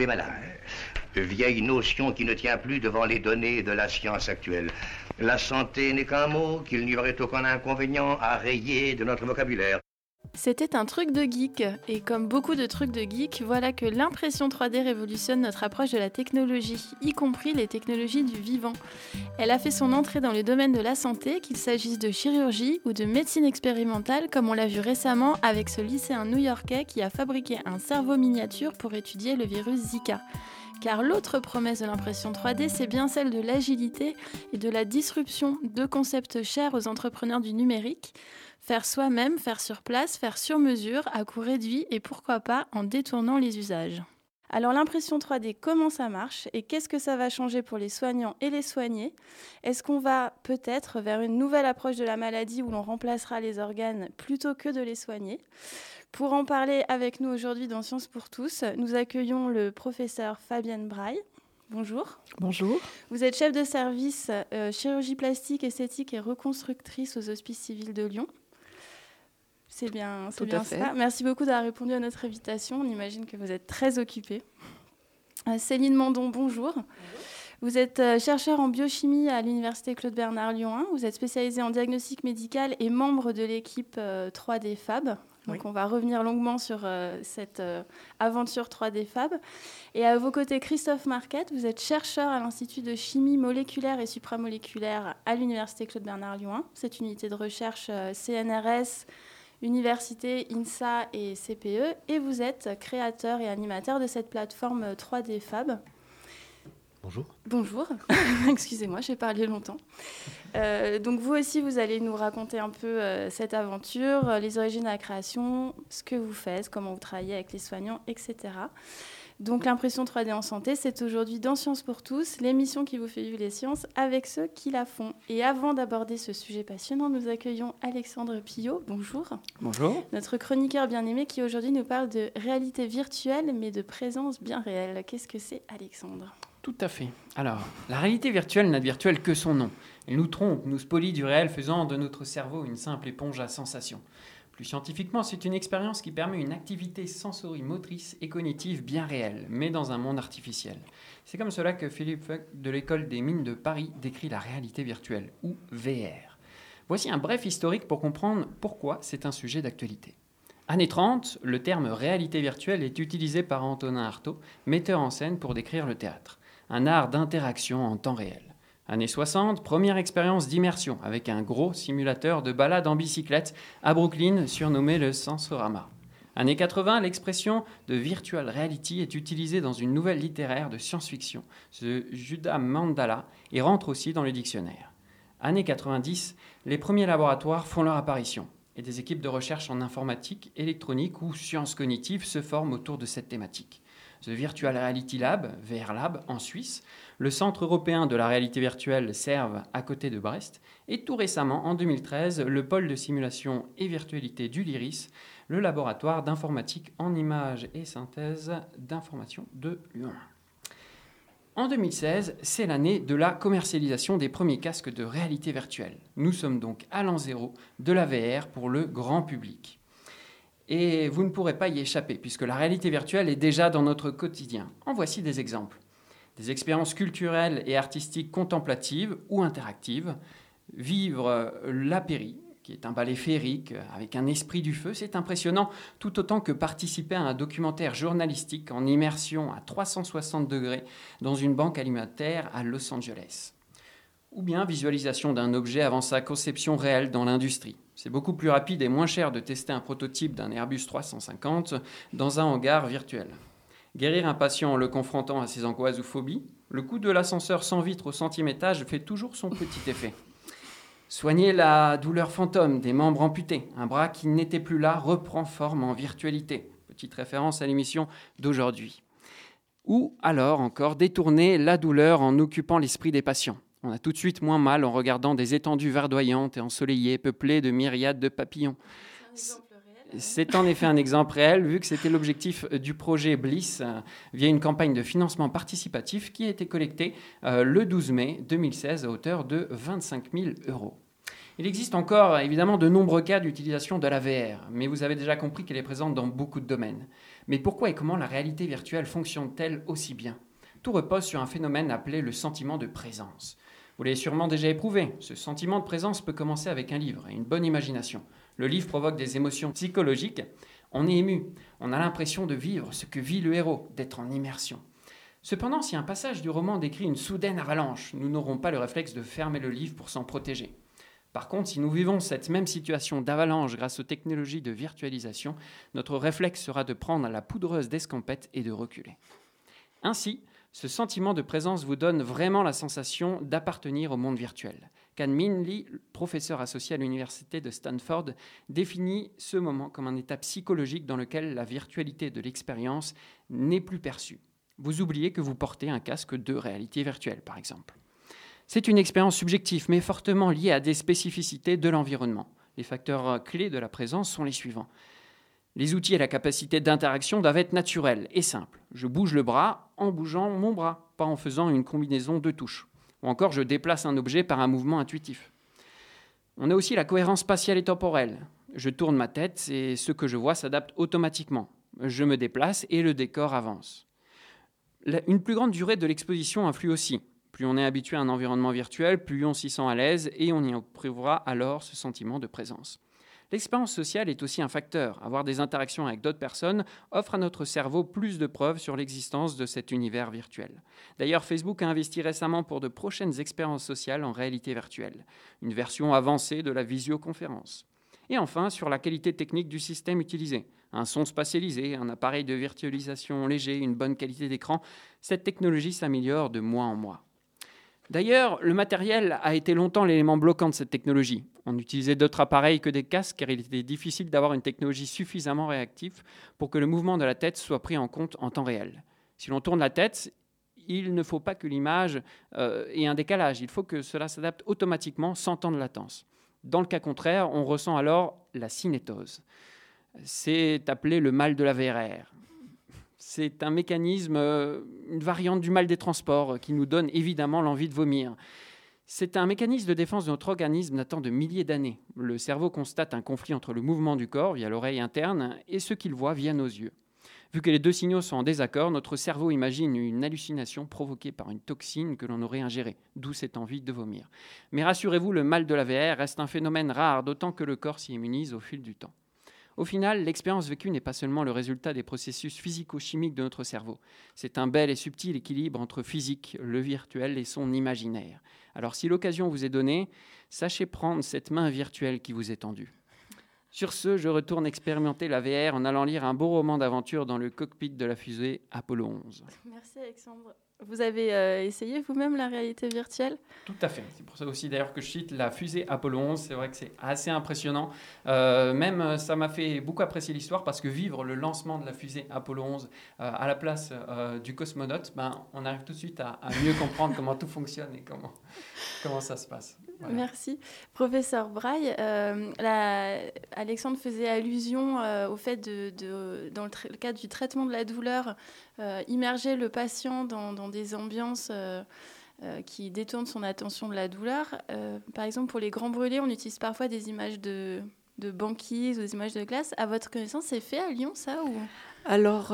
malade. Vieille notion qui ne tient plus devant les données de la science actuelle. La santé n'est qu'un mot qu'il n'y aurait aucun inconvénient à rayer de notre vocabulaire. C'était un truc de geek, et comme beaucoup de trucs de geek, voilà que l'impression 3D révolutionne notre approche de la technologie, y compris les technologies du vivant. Elle a fait son entrée dans le domaine de la santé, qu'il s'agisse de chirurgie ou de médecine expérimentale, comme on l'a vu récemment avec ce lycéen new-yorkais qui a fabriqué un cerveau miniature pour étudier le virus Zika. Car l'autre promesse de l'impression 3D, c'est bien celle de l'agilité et de la disruption, deux concepts chers aux entrepreneurs du numérique. Faire soi-même, faire sur place, faire sur mesure, à coût réduit et pourquoi pas en détournant les usages. Alors l'impression 3D, comment ça marche et qu'est-ce que ça va changer pour les soignants et les soignés? Est-ce qu'on va peut-être vers une nouvelle approche de la maladie où l'on remplacera les organes plutôt que de les soigner? Pour en parler avec nous aujourd'hui dans Sciences pour tous, nous accueillons le professeur Fabienne Braille. Bonjour. Bonjour. Vous êtes chef de service euh, chirurgie plastique, esthétique et reconstructrice aux Hospices civils de Lyon. C'est bien, c'est bien ça. Merci beaucoup d'avoir répondu à notre invitation. On imagine que vous êtes très occupée. Euh, Céline Mandon, bonjour. Vous êtes euh, chercheur en biochimie à l'Université Claude Bernard Lyon 1. Vous êtes spécialisé en diagnostic médical et membre de l'équipe 3D euh, Fab. Donc on va revenir longuement sur cette aventure 3D Fab. Et à vos côtés, Christophe Marquette, vous êtes chercheur à l'Institut de chimie moléculaire et supramoléculaire à l'Université Claude Bernard Lyon 1. Cette unité de recherche CNRS université, INSA et CPE, et vous êtes créateur et animateur de cette plateforme 3D Fab. Bonjour. Bonjour, excusez-moi, j'ai parlé longtemps. Euh, donc vous aussi, vous allez nous raconter un peu euh, cette aventure, les origines de la création, ce que vous faites, comment vous travaillez avec les soignants, etc. Donc l'impression 3D en santé, c'est aujourd'hui dans Sciences pour tous, l'émission qui vous fait vivre les sciences avec ceux qui la font. Et avant d'aborder ce sujet passionnant, nous accueillons Alexandre Pillot. Bonjour. Bonjour. Notre chroniqueur bien-aimé qui aujourd'hui nous parle de réalité virtuelle mais de présence bien réelle. Qu'est-ce que c'est Alexandre? Tout à fait. Alors, la réalité virtuelle n'a de virtuel que son nom. Elle nous trompe, nous spolie du réel, faisant de notre cerveau une simple éponge à sensations. Plus scientifiquement, c'est une expérience qui permet une activité sensorimotrice et cognitive bien réelle, mais dans un monde artificiel. C'est comme cela que Philippe Fuck de l'école des mines de Paris décrit la réalité virtuelle, ou VR. Voici un bref historique pour comprendre pourquoi c'est un sujet d'actualité. Années 30, le terme réalité virtuelle est utilisé par Antonin Artaud, metteur en scène pour décrire le théâtre, un art d'interaction en temps réel. Années 60, première expérience d'immersion avec un gros simulateur de balade en bicyclette à Brooklyn surnommé le Sensorama. Années 80, l'expression de virtual reality est utilisée dans une nouvelle littéraire de science-fiction, ce Judah Mandala, et rentre aussi dans le dictionnaire. Années 90, les premiers laboratoires font leur apparition et des équipes de recherche en informatique, électronique ou sciences cognitives se forment autour de cette thématique. The Virtual Reality Lab, VR Lab, en Suisse, le Centre européen de la réalité virtuelle serve à côté de Brest, et tout récemment, en 2013, le pôle de simulation et virtualité du LIRIS, le laboratoire d'informatique en images et synthèse d'information de Lyon. En 2016, c'est l'année de la commercialisation des premiers casques de réalité virtuelle. Nous sommes donc à l'an zéro de la VR pour le grand public. Et vous ne pourrez pas y échapper, puisque la réalité virtuelle est déjà dans notre quotidien. En voici des exemples. Des expériences culturelles et artistiques contemplatives ou interactives. Vivre l'apéry, qui est un ballet féerique avec un esprit du feu, c'est impressionnant, tout autant que participer à un documentaire journalistique en immersion à 360 degrés dans une banque alimentaire à Los Angeles. Ou bien visualisation d'un objet avant sa conception réelle dans l'industrie. C'est beaucoup plus rapide et moins cher de tester un prototype d'un Airbus 350 dans un hangar virtuel. Guérir un patient en le confrontant à ses angoisses ou phobies, le coup de l'ascenseur sans vitre au centième étage fait toujours son petit effet. Soigner la douleur fantôme des membres amputés, un bras qui n'était plus là reprend forme en virtualité. Petite référence à l'émission d'aujourd'hui. Ou alors encore détourner la douleur en occupant l'esprit des patients. On a tout de suite moins mal en regardant des étendues verdoyantes et ensoleillées, peuplées de myriades de papillons. C'est en effet un exemple réel, vu que c'était l'objectif du projet Bliss euh, via une campagne de financement participatif qui a été collectée euh, le 12 mai 2016 à hauteur de 25 000 euros. Il existe encore évidemment de nombreux cas d'utilisation de la VR, mais vous avez déjà compris qu'elle est présente dans beaucoup de domaines. Mais pourquoi et comment la réalité virtuelle fonctionne-t-elle aussi bien? Tout repose sur un phénomène appelé le sentiment de présence. Vous l'avez sûrement déjà éprouvé. Ce sentiment de présence peut commencer avec un livre et une bonne imagination. Le livre provoque des émotions psychologiques. On est ému. On a l'impression de vivre ce que vit le héros, d'être en immersion. Cependant, si un passage du roman décrit une soudaine avalanche, nous n'aurons pas le réflexe de fermer le livre pour s'en protéger. Par contre, si nous vivons cette même situation d'avalanche grâce aux technologies de virtualisation, notre réflexe sera de prendre la poudreuse d'escampette et de reculer. Ainsi, ce sentiment de présence vous donne vraiment la sensation d'appartenir au monde virtuel. Can Min Lee, professeur associé à l'université de Stanford, définit ce moment comme un état psychologique dans lequel la virtualité de l'expérience n'est plus perçue. Vous oubliez que vous portez un casque de réalité virtuelle, par exemple. C'est une expérience subjective, mais fortement liée à des spécificités de l'environnement. Les facteurs clés de la présence sont les suivants. Les outils et la capacité d'interaction doivent être naturels et simples. Je bouge le bras en bougeant mon bras, pas en faisant une combinaison de touches. Ou encore, je déplace un objet par un mouvement intuitif. On a aussi la cohérence spatiale et temporelle. Je tourne ma tête et ce que je vois s'adapte automatiquement. Je me déplace et le décor avance. Une plus grande durée de l'exposition influe aussi. Plus on est habitué à un environnement virtuel, plus on s'y sent à l'aise et on y éprouvera alors ce sentiment de présence. L'expérience sociale est aussi un facteur. Avoir des interactions avec d'autres personnes offre à notre cerveau plus de preuves sur l'existence de cet univers virtuel. D'ailleurs, Facebook a investi récemment pour de prochaines expériences sociales en réalité virtuelle, une version avancée de la visioconférence. Et enfin, sur la qualité technique du système utilisé. Un son spatialisé, un appareil de virtualisation léger, une bonne qualité d'écran, cette technologie s'améliore de mois en mois. D'ailleurs, le matériel a été longtemps l'élément bloquant de cette technologie. On utilisait d'autres appareils que des casques car il était difficile d'avoir une technologie suffisamment réactive pour que le mouvement de la tête soit pris en compte en temps réel. Si l'on tourne la tête, il ne faut pas que l'image euh, ait un décalage, il faut que cela s'adapte automatiquement sans temps de latence. Dans le cas contraire, on ressent alors la cinétose. C'est appelé le mal de la VRR. C'est un mécanisme, euh, une variante du mal des transports euh, qui nous donne évidemment l'envie de vomir. C'est un mécanisme de défense de notre organisme datant de milliers d'années. Le cerveau constate un conflit entre le mouvement du corps via l'oreille interne et ce qu'il voit via nos yeux. Vu que les deux signaux sont en désaccord, notre cerveau imagine une hallucination provoquée par une toxine que l'on aurait ingérée, d'où cette envie de vomir. Mais rassurez-vous, le mal de la VR reste un phénomène rare, d'autant que le corps s'y immunise au fil du temps. Au final, l'expérience vécue n'est pas seulement le résultat des processus physico-chimiques de notre cerveau. C'est un bel et subtil équilibre entre physique, le virtuel et son imaginaire. Alors si l'occasion vous est donnée, sachez prendre cette main virtuelle qui vous est tendue. Sur ce, je retourne expérimenter la VR en allant lire un beau roman d'aventure dans le cockpit de la fusée Apollo 11. Merci Alexandre. Vous avez euh, essayé vous-même la réalité virtuelle? Tout à fait. C'est pour ça aussi d'ailleurs que je cite la fusée Apollo 11. C'est vrai que c'est assez impressionnant. Euh, même euh, ça m'a fait beaucoup apprécier l'histoire parce que vivre le lancement de la fusée Apollo 11 à la place du cosmonaute, ben, on arrive tout de suite à, mieux comprendre comment tout fonctionne et comment, comment ça se passe. Merci. Professeur Braille, la... Alexandre faisait allusion au fait de, dans le, cadre du traitement de la douleur, immerger le patient dans, dans des ambiances euh, euh, qui détournent son attention de la douleur. Euh, par exemple, pour les grands brûlés, on utilise parfois des images de, de banquise ou des images de glace. À votre connaissance, c'est fait à Lyon, ça ou... Alors,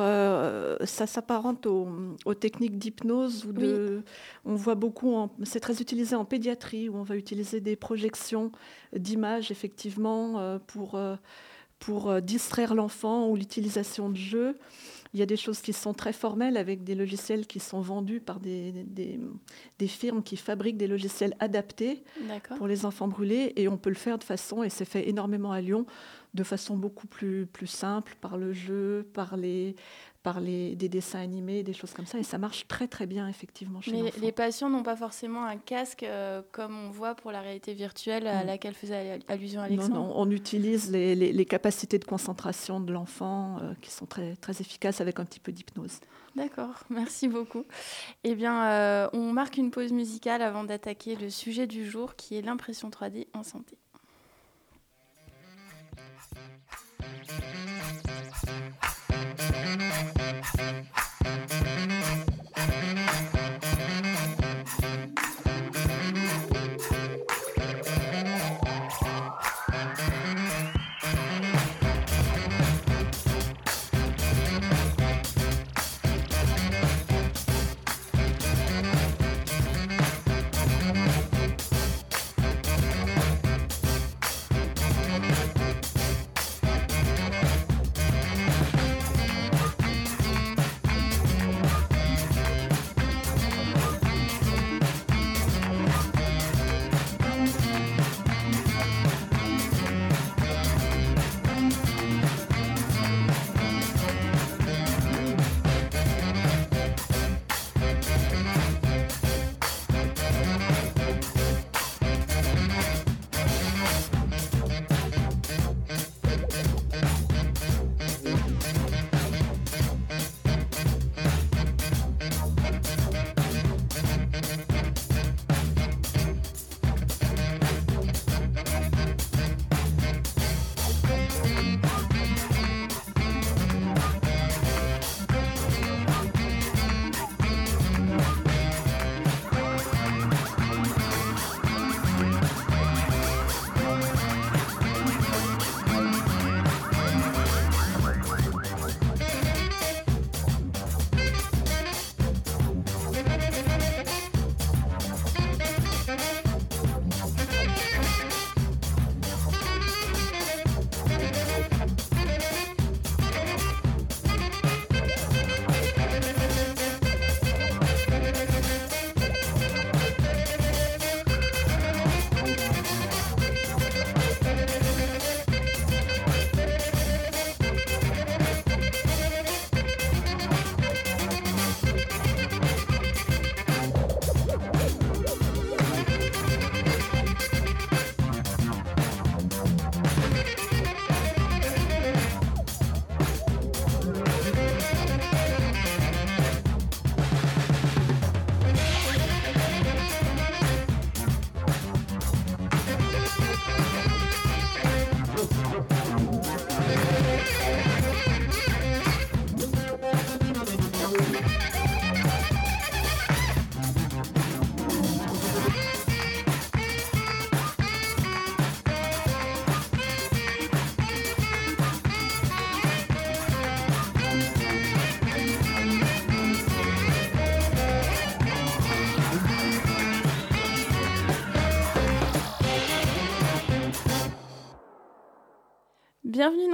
ça s'apparente aux, techniques d'hypnose. ou de, On voit beaucoup, c'est très utilisé en pédiatrie, où on va utiliser des projections d'images, effectivement, pour, pour distraire l'enfant ou l'utilisation de jeux. Il y a des choses qui sont très formelles avec des logiciels qui sont vendus par des, des, firmes qui fabriquent des logiciels adaptés pour les enfants brûlés. Et on peut le faire de façon, et c'est fait énormément à Lyon, de façon beaucoup plus, plus simple, par le jeu, par les, par des dessins animés, des choses comme ça. Et ça marche très très bien effectivement chez Mais les patients n'ont pas forcément un casque euh, comme on voit pour la réalité virtuelle à mm. laquelle faisait allusion Alexandre. Non, non, on utilise les, les, capacités de concentration de l'enfant euh, qui sont très, très efficaces avec un petit peu d'hypnose. D'accord, merci beaucoup. Eh bien, euh, on marque une pause musicale avant d'attaquer le sujet du jour qui est l'impression 3D en santé.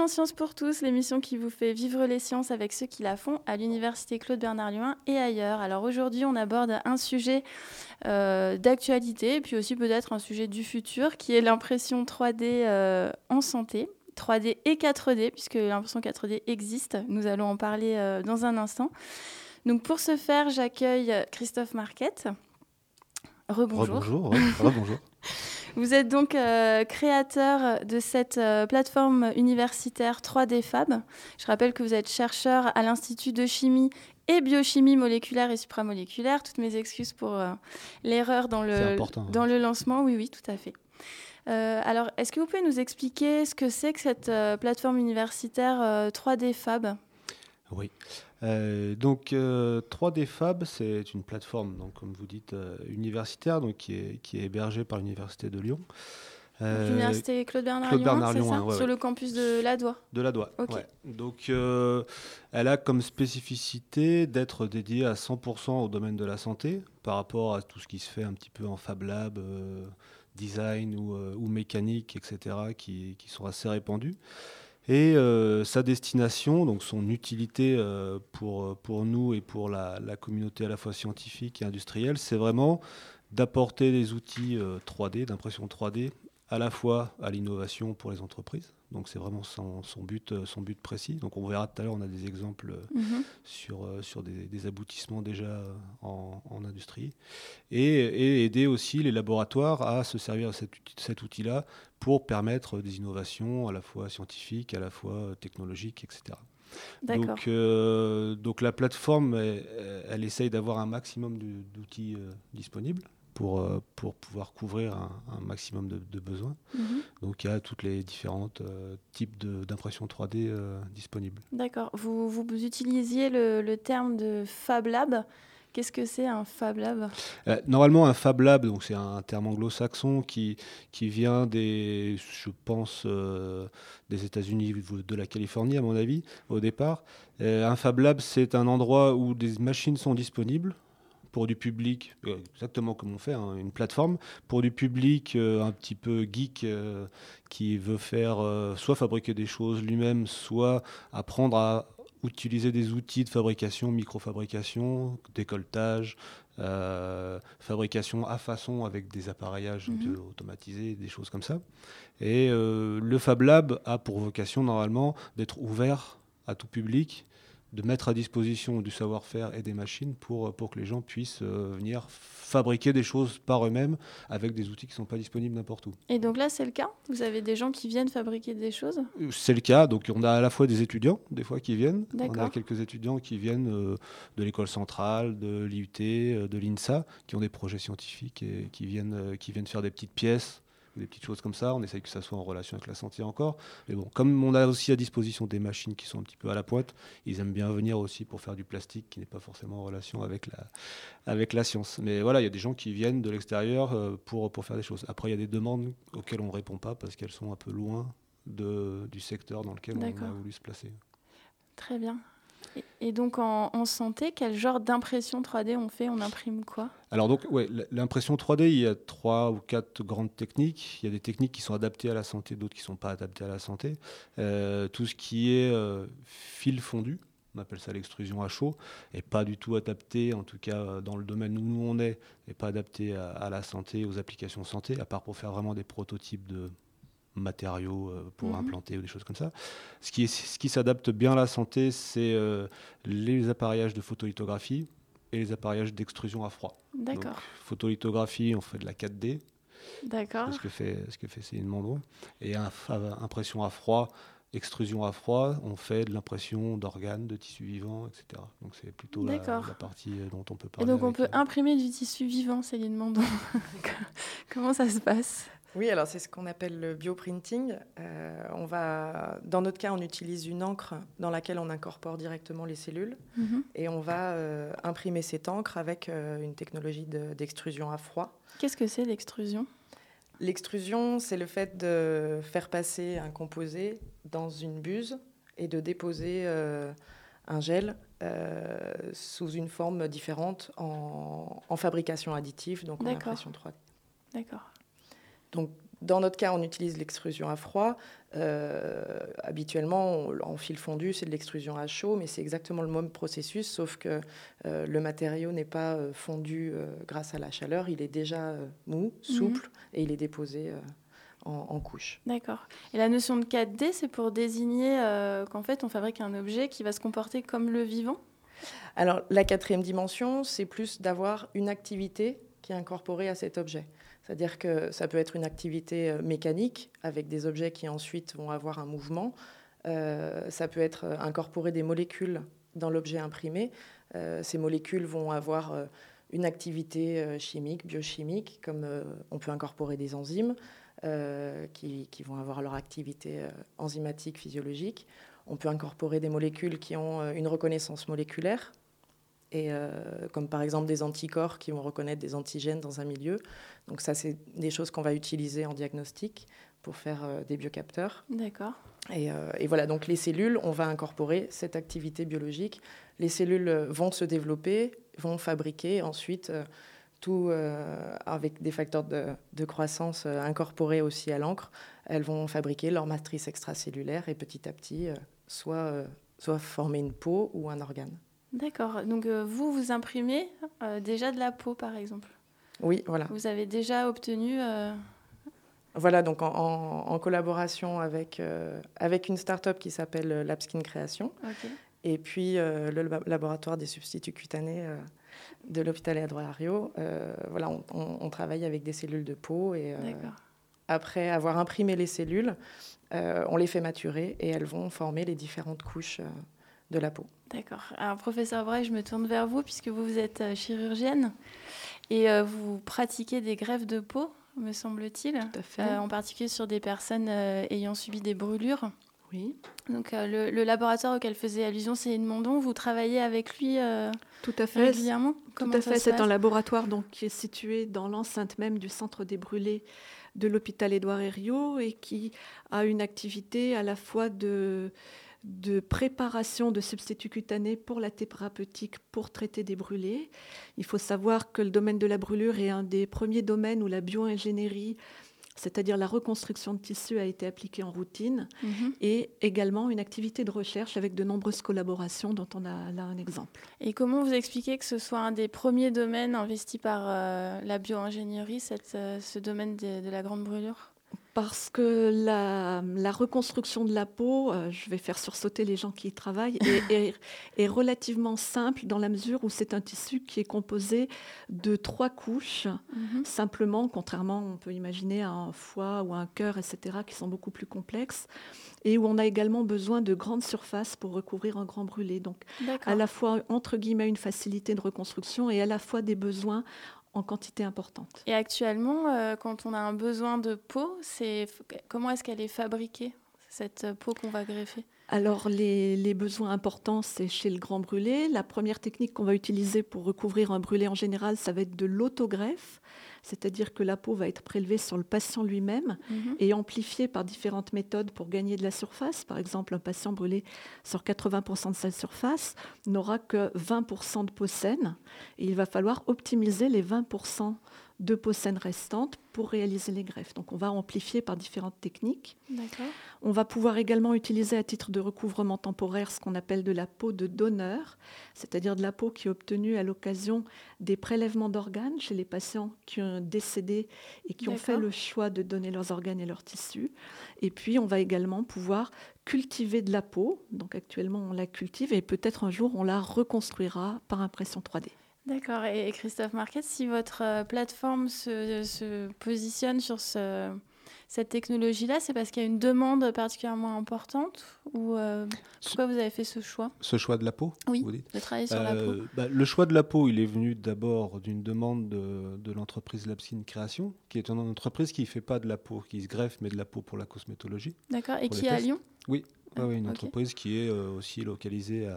Dans Sciences pour tous, l'émission qui vous fait vivre les sciences avec ceux qui la font à l'Université Claude Bernard Lyon et ailleurs. Alors aujourd'hui, on aborde un sujet euh, d'actualité, puis aussi peut-être un sujet du futur, qui est l'impression 3D euh, en santé. 3D et 4D, puisque l'impression 4D existe. Nous allons en parler euh, dans un instant. Donc pour ce faire, j'accueille Christophe Marquette. Rebonjour. Rebonjour. Rebonjour. Vous êtes donc euh, créateur de cette euh, plateforme universitaire 3D Fab. Je rappelle que vous êtes chercheur à l'Institut de chimie et biochimie moléculaire et supramoléculaire. Toutes mes excuses pour euh, l'erreur dans, le, dans le lancement. Oui, oui, tout à fait. alors, est-ce que vous pouvez nous expliquer ce que c'est que cette plateforme universitaire 3D Fab? Oui. Euh, donc 3D euh, Fab, c'est une plateforme, donc, comme vous dites, euh, universitaire, donc, qui, est, qui est hébergée par l'Université de Lyon. L'université Claude Bernard Lyon, c'est ça Sur le campus de Ladois De Ladois, okay. Donc, elle a comme spécificité d'être dédiée à 100% au domaine de la santé, par rapport à tout ce qui se fait un petit peu en Fab Lab, design ou, ou, mécanique, etc., qui, qui sont assez répandus. Et euh, sa destination, donc son utilité euh, pour, pour nous et pour la, la, communauté à la fois scientifique et industrielle, c'est vraiment d'apporter des outils 3D, euh, d'impression 3D, à la fois à l'innovation pour les entreprises. Donc c'est vraiment son, son, but, son but précis. Donc on verra tout à l'heure, on a des exemples mhm. sur, sur des, des, aboutissements déjà en, en industrie. Et, et, aider aussi les laboratoires à se servir de cet, cet outil-là pour permettre des innovations à la fois scientifiques, à la fois technologiques, etc. Donc, euh, donc la plateforme, elle, essaye d'avoir un maximum d'outils euh, disponibles pour, euh, pour pouvoir couvrir un, maximum de, besoins. Mhm. Donc il y a toutes les différentes types d'impression 3D disponibles. D'accord. Vous, vous utilisiez le, le, terme de Fab Lab. Qu'est-ce que c'est un Fab Lab? Euh, Normalement, un Fab Lab, c'est un terme anglo-saxon qui, qui vient des, je pense, euh, des États-Unis, de la Californie à mon avis, au départ. Euh, un Fab Lab, c'est un endroit où des machines sont disponibles pour du public, exactement comme on fait, hein, une plateforme, pour du public un petit peu geek qui veut faire soit fabriquer des choses lui-même, soit apprendre à utiliser des outils de fabrication, microfabrication, décolletage, euh, fabrication à façon avec des appareillages mhm. automatisés, des choses comme ça. Et euh, le Fab Lab a pour vocation normalement d'être ouvert à tout public de mettre à disposition du savoir-faire et des machines pour, pour que les gens puissent euh, venir fabriquer des choses par eux-mêmes avec des outils qui ne sont pas disponibles n'importe où. Et donc là, c'est le cas? Vous avez des gens qui viennent fabriquer des choses? Euh, C'est le cas. Donc on a à la fois des étudiants, des fois, qui viennent. On a quelques étudiants qui viennent euh, de l'école centrale, de l'IUT, de l'INSA, qui ont des projets scientifiques et qui viennent, qui viennent faire des petites pièces des petites choses comme ça. On essaye que ça soit en relation avec la santé encore. Mais bon, comme on a aussi à disposition des machines qui sont un petit peu à la pointe, ils aiment bien venir aussi pour faire du plastique qui n'est pas forcément en relation avec la, avec la science. Mais voilà, il y a des gens qui viennent de l'extérieur euh, pour, pour faire des choses. Après, il y a des demandes auxquelles on ne répond pas parce qu'elles sont un peu loin de, du secteur dans lequel on a voulu se placer. Très bien. Et donc en, santé, quel genre d'impression 3D on fait? On imprime quoi? Alors donc l'impression 3D, il y a trois ou quatre grandes techniques. Il y a des techniques qui sont adaptées à la santé, d'autres qui ne sont pas adaptées à la santé. Euh, tout ce qui est euh, fil fondu, on appelle ça l'extrusion à chaud, et pas du tout adapté, en tout cas dans le domaine où nous on est, et pas adapté à, à la santé, aux applications santé, à part pour faire vraiment des prototypes de matériaux euh, pour mhm. implanter ou des choses comme ça. Ce qui, ce qui s'adapte bien à la santé, c'est euh, les appareillages de photolithographie et les appareillages d'extrusion à froid. D'accord. Photolithographie, on fait de la 4D. D'accord. Ce que fait, ce que fait Céline Mandron. Et impression à froid, extrusion à froid, on fait de l'impression d'organes, de tissus vivants, etc. Donc c'est plutôt la, partie euh, dont on peut parler. Et donc on peut imprimer du tissu vivant, Céline Mandon. Comment ça se passe? Oui, alors c'est ce qu'on appelle le bioprinting. Euh, on va, dans notre cas, on utilise une encre dans laquelle on incorpore directement les cellules Mhm. et on va euh, imprimer cette encre avec euh, une technologie de- d'extrusion à froid. Qu'est-ce que c'est l'extrusion? L'extrusion, c'est le fait de faire passer un composé dans une buse et de déposer un gel sous une forme différente en, en fabrication additive, donc en impression 3D. D'accord. Donc, dans notre cas, on utilise l'extrusion à froid. Euh, habituellement, on- en fil fondu, c'est de l'extrusion à chaud, mais c'est exactement le même processus, sauf que euh, le matériau n'est pas euh, fondu euh, grâce à la chaleur, il est déjà mou, souple, et il est déposé en, en couches. D'accord. Et la notion de 4D, c'est pour désigner qu'en fait, on fabrique un objet qui va se comporter comme le vivant? Alors, la quatrième dimension, c'est plus d'avoir une activité qui est incorporée à cet objet. C'est-à-dire que ça peut être une activité euh, mécanique avec des objets qui ensuite vont avoir un mouvement. Euh, ça peut être euh, incorporer des molécules dans l'objet imprimé. Ces molécules vont avoir une activité chimique, biochimique, comme on peut incorporer des enzymes qui, vont avoir leur activité enzymatique, physiologique. On peut incorporer des molécules qui ont une reconnaissance moléculaire, et, euh, comme par exemple des anticorps qui vont reconnaître des antigènes dans un milieu. Donc ça, c'est des choses qu'on va utiliser en diagnostic pour faire euh, des biocapteurs. D'accord. Et, euh, et voilà, donc les cellules, on va incorporer cette activité biologique. Les cellules vont se développer, vont fabriquer ensuite tout avec des facteurs de, de croissance incorporés aussi à l'encre. Elles vont fabriquer leur matrice extracellulaire et petit à petit, soit, soit former une peau ou un organe. D'accord. Donc euh, vous, vous imprimez euh, déjà de la peau, par exemple. Oui, voilà. Vous avez déjà obtenu... euh, Voilà, donc en, en- en collaboration avec, avec une start-up qui s'appelle Labskin Création et puis le lab- laboratoire des substituts cutanés de l'hôpital Adroario. Euh, voilà, on, on- on travaille avec des cellules de peau et D'accord. après avoir imprimé les cellules, on les fait maturer et elles vont former les différentes couches de la peau. D'accord. Alors, professeur Bray, je me tourne vers vous puisque vous, vous êtes euh, chirurgienne et euh, vous pratiquez des greffes de peau, me semble-t-il, Tout à fait. euh, en particulier sur des personnes euh, ayant subi des brûlures. Oui, Donc, le, le laboratoire auquel faisait allusion Céline Mondon, vous travaillez avec lui tout à fait. régulièrement? Tout à fait. C'est un laboratoire donc, qui est situé dans l'enceinte même du centre des brûlés de l'hôpital Édouard Herriot et qui a une activité à la fois de, de préparation de substituts cutanés pour la thérapeutique pour traiter des brûlés. Il faut savoir que le domaine de la brûlure est un des premiers domaines où la bioingénierie, c'est-à-dire la reconstruction de tissus, a été appliquée en routine Mhm. et également une activité de recherche avec de nombreuses collaborations dont on a là un exemple. Et comment vous expliquez que ce soit un des premiers domaines investis par euh, la bio-ingénierie, cette, euh, ce domaine de, de la grande brûlure? Parce que la, la reconstruction de la peau, euh, je vais faire sursauter les gens qui y travaillent, est, est- est relativement simple dans la mesure où c'est un tissu qui est composé de trois couches, Mhm. simplement, contrairement, on peut imaginer, à un foie ou un cœur, etc., qui sont beaucoup plus complexes, et où on a également besoin de grandes surfaces pour recouvrir un grand brûlé. Donc, à la fois, entre guillemets, une facilité de reconstruction et à la fois des besoins en quantité importante. Et actuellement, euh, quand on a un besoin de peau, c'est comment est-ce qu'elle est fabriquée, cette euh, peau qu'on va greffer? Alors, les, les besoins importants, c'est chez le grand brûlé. La première technique qu'on va utiliser pour recouvrir un brûlé en général, ça va être de l'autogreffe, c'est-à-dire que la peau va être prélevée sur le patient lui-même Mhm. et amplifiée par différentes méthodes pour gagner de la surface. Par exemple, un patient brûlé sur 80% de sa surface n'aura que 20% de peau saine et il va falloir optimiser les 20% de peau saine restantes pour réaliser les greffes. Donc, on va amplifier par différentes techniques. On va pouvoir également utiliser à titre de recouvrement temporaire ce qu'on appelle de la peau de donneur, c'est-à-dire de la peau qui est obtenue à l'occasion des prélèvements d'organes chez les patients qui ont décédé et qui ont fait le choix de donner leurs organes et leurs tissus. Et puis, on va également pouvoir cultiver de la peau. Donc, actuellement, on la cultive et peut-être un jour, on la reconstruira par impression 3D. D'accord. Et Christophe Marquette, si votre euh, plateforme se, se positionne sur ce, cette technologie-là C'est parce qu'il y a une demande particulièrement importante Ou euh, pourquoi vous avez fait ce choix? Ce choix de la peau Oui, de travailler sur la peau. Euh, bah, le choix de la peau, il est venu d'abord d'une demande de, de l'entreprise Labskin Création, qui est une entreprise qui ne fait pas de la peau, qui se greffe, mais de la peau pour la cosmétologie. D'accord, et qui est à Lyon? Oui, ah une entreprise qui est euh, aussi localisée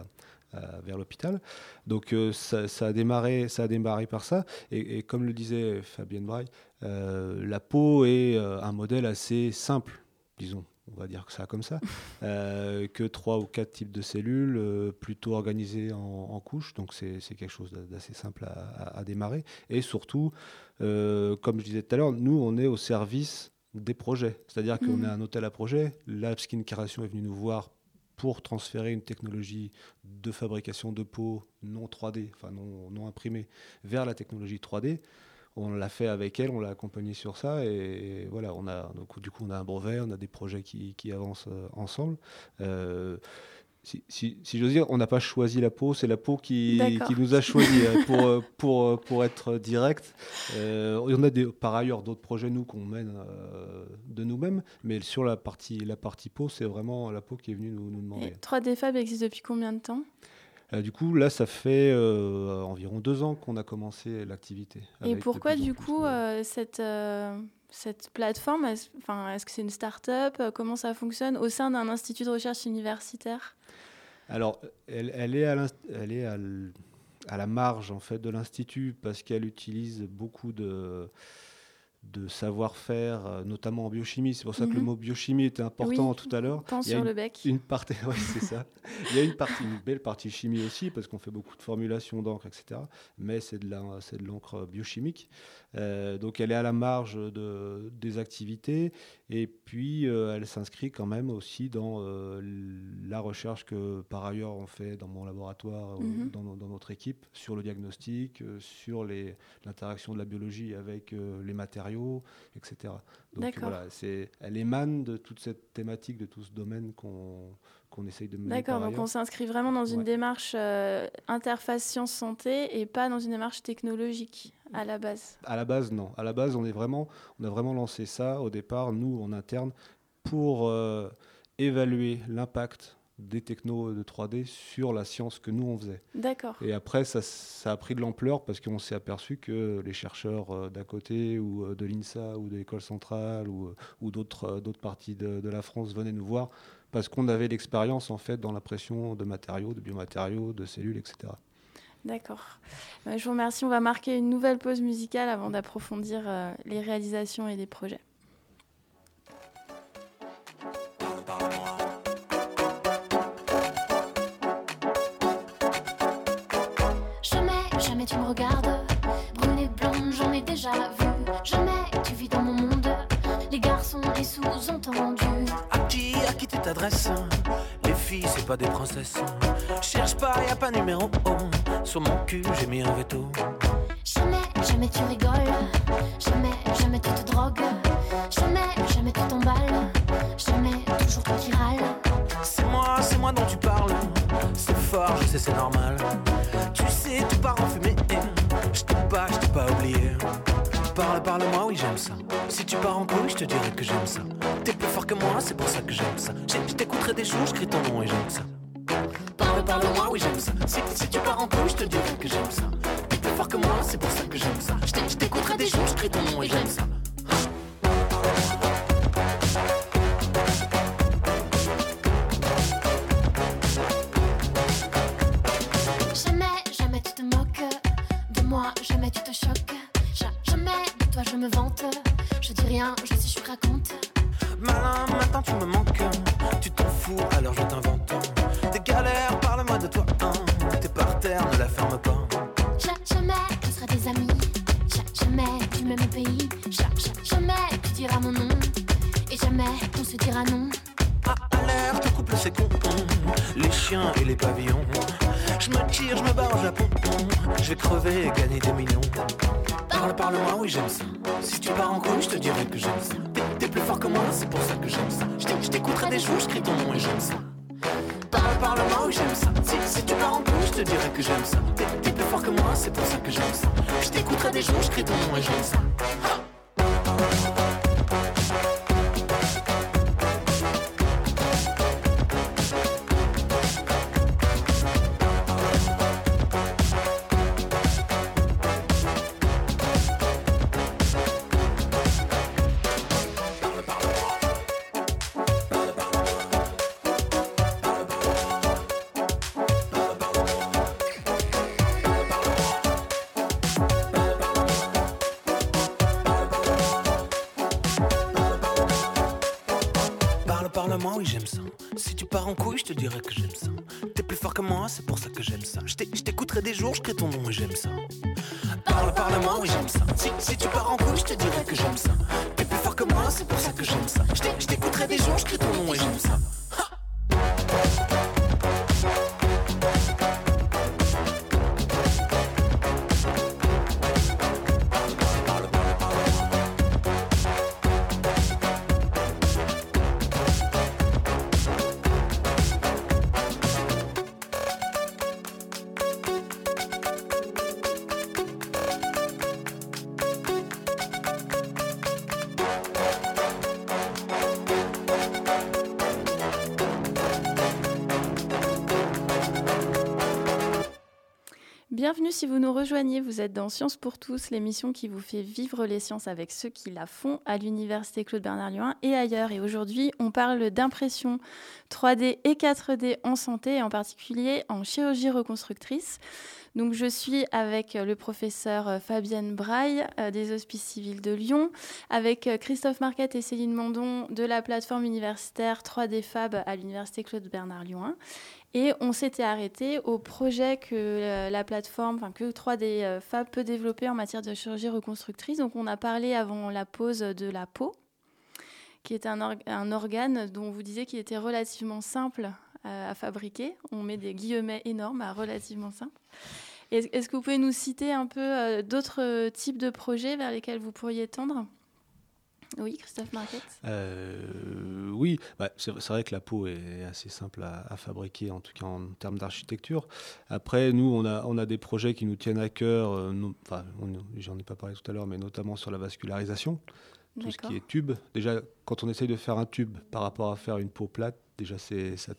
vers l'hôpital. Donc euh, ça, a démarré, ça a démarré par ça. Et, comme le disait Fabienne Braille, euh, la peau est un modèle assez simple, disons. On va dire que ça comme ça, que trois ou quatre types de cellules, plutôt organisées en, couches. Donc c'est quelque chose d'assez simple à, démarrer. Et surtout, comme je disais tout à l'heure, nous on est au service des projets. C'est-à-dire qu'on est mhm. un hôtel à projet. Skin Création est venu nous voir pour transférer une technologie de fabrication de peau non 3D, enfin non, imprimée, vers la technologie 3D. On l'a fait avec elle, on l'a accompagnée sur ça et, voilà, on a donc, du coup on a un brevet, on a des projets qui, qui avancent euh, ensemble. Euh, si, si, j'ose dire, on n'a pas choisi la peau, c'est la peau qui, qui nous a choisi hein, pour, euh, pour, euh, pour être direct. Euh, on a des, par ailleurs d'autres projets, nous, qu'on mène euh, de nous-mêmes, mais sur la partie, la partie peau, c'est vraiment la peau qui est venue nous, nous demander. 3D Fab existe depuis combien de temps? Du coup, là, ça fait environ deux ans qu'on a commencé l'activité. Et pourquoi, du coup, cette, cette plateforme, enfin, est-ce que c'est une start-up? Comment ça fonctionne? Au sein d'un institut de recherche universitaire? Alors, elle, est, à, à, la marge en fait de l'institut parce qu'elle utilise beaucoup de de savoir-faire, euh, notamment en biochimie. C'est pour ça que le mhm. mot biochimie était important tout à l'heure. Il sur le bec. Une partie, c'est ça. Il y a une partie, une belle partie chimie aussi, parce qu'on fait beaucoup de formulations d'encre, etc. Mais c'est de l'encre biochimique. Euh, donc elle est à la marge de, des activités et puis euh, elle s'inscrit quand même aussi dans la recherche que par ailleurs on fait dans mon laboratoire, mhm. dans, dans, notre équipe, sur le diagnostic, sur l'interaction de la biologie avec les matériaux etc. Donc voilà, c'est, elle émane de toute cette thématique, de tout ce domaine qu'on qu'on essaye de mener. D'accord, donc on s'inscrit vraiment dans une démarche euh, interface science-santé et pas dans une démarche technologique à la base. À la base, non. À la base, on, est vraiment, on a vraiment lancé ça au départ, nous, en interne, pour euh, évaluer l'impact des technos de 3D sur la science que nous on faisait. D'accord. Et après, ça, ça, a pris de l'ampleur parce qu'on s'est aperçu que les chercheurs euh, d'à côté ou euh, de l'INSA ou de l'école centrale ou, euh, ou d'autres d'autres parties de, de, la France venaient nous voir parce qu'on avait l'expérience en fait dans l'impression de matériaux, de biomatériaux, de cellules, etc. D'accord. je vous remercie. On va marquer une nouvelle pause musicale avant d'approfondir les réalisations et les projets. Déjà vu. Jamais tu vis dans mon monde. Les garçons, les sous-entendus. À qui, à qui tu t'adresses Les filles, c'est pas des princesses. Cherche pas, y a pas numéro. Sur mon cul, j'ai mis un veto. Jamais, tu rigoles. Jamais, jamais tu te drogues. Jamais, jamais tu t'emballes. Jamais, toujours toi qui râles. C'est moi, c'est moi dont tu parles. C'est fort, je sais, c'est normal. Tu sais, tu pars en fumée. Je t'ai pas, je t'ai pas oublié. Parle, parle-moi, oui, j'aime ça. Si tu pars en couille, je te dirai que j'aime ça. T'es plus fort que moi, c'est pour ça que j'aime ça. Je t'écouterai des choses, je crie ton nom et j'aime ça. Parle, parle-moi, oui, j'aime ça. Si, si tu pars en couille, je te dirai que j'aime ça. C'est pour ça que j'aime ça. Je t'écouterai des choses, je crie ton nom et j'aime ça. Oui j'aime ça. Si tu pars en couille, je te dirais que j'aime ça. T'es plus fort que moi, c'est pour ça que j'aime ça. Je t'écouterai des jours, je crée ton nom et j'aime ça. Parle, parle-moi, oui j'aime ça. Si, si tu pars en couille, je te dirais que j'aime ça. T'es plus fort que moi, c'est pour ça que j'aime ça. Je t'écouterai des jours, je crée ton nom et j'aime ça. Rejoignez, vous êtes dans Sciences pour tous, l'émission qui vous fait vivre les sciences avec ceux qui la font à l'Université Claude Bernard Lyon et ailleurs. Et aujourd'hui, on parle d'impression 3D et 4D en santé, et en particulier en chirurgie reconstructrice. Donc je suis avec le professeur Fabienne Braille euh, des Hospices civils de Lyon, avec euh, Christophe Marquette et Céline Mandon de la plateforme universitaire 3D Fab à l'Université Claude Bernard Lyon 1. Et on s'était arrêté au projet que euh, la plateforme, enfin que 3D euh, Fab peut développer en matière de chirurgie reconstructrice. Donc on a parlé avant la pause de la peau, qui est un, org- un organe dont vous disiez qu'il était relativement simple euh, à fabriquer. On met des guillemets énormes à relativement simple. Est- Est-ce que vous pouvez nous citer un peu euh, d'autres types de projets vers lesquels vous pourriez tendre? Oui, Christophe Marquette Euh, oui, bah, c'est vrai que la peau est assez simple à, fabriquer, en tout cas en termes d'architecture. Après, nous, on a, des projets qui nous tiennent à cœur, euh, j'en ai pas parlé tout à l'heure, mais notamment sur la vascularisation, tout ce qui est tube. Déjà, quand on essaye de faire un tube par rapport à faire une peau plate, déjà, ça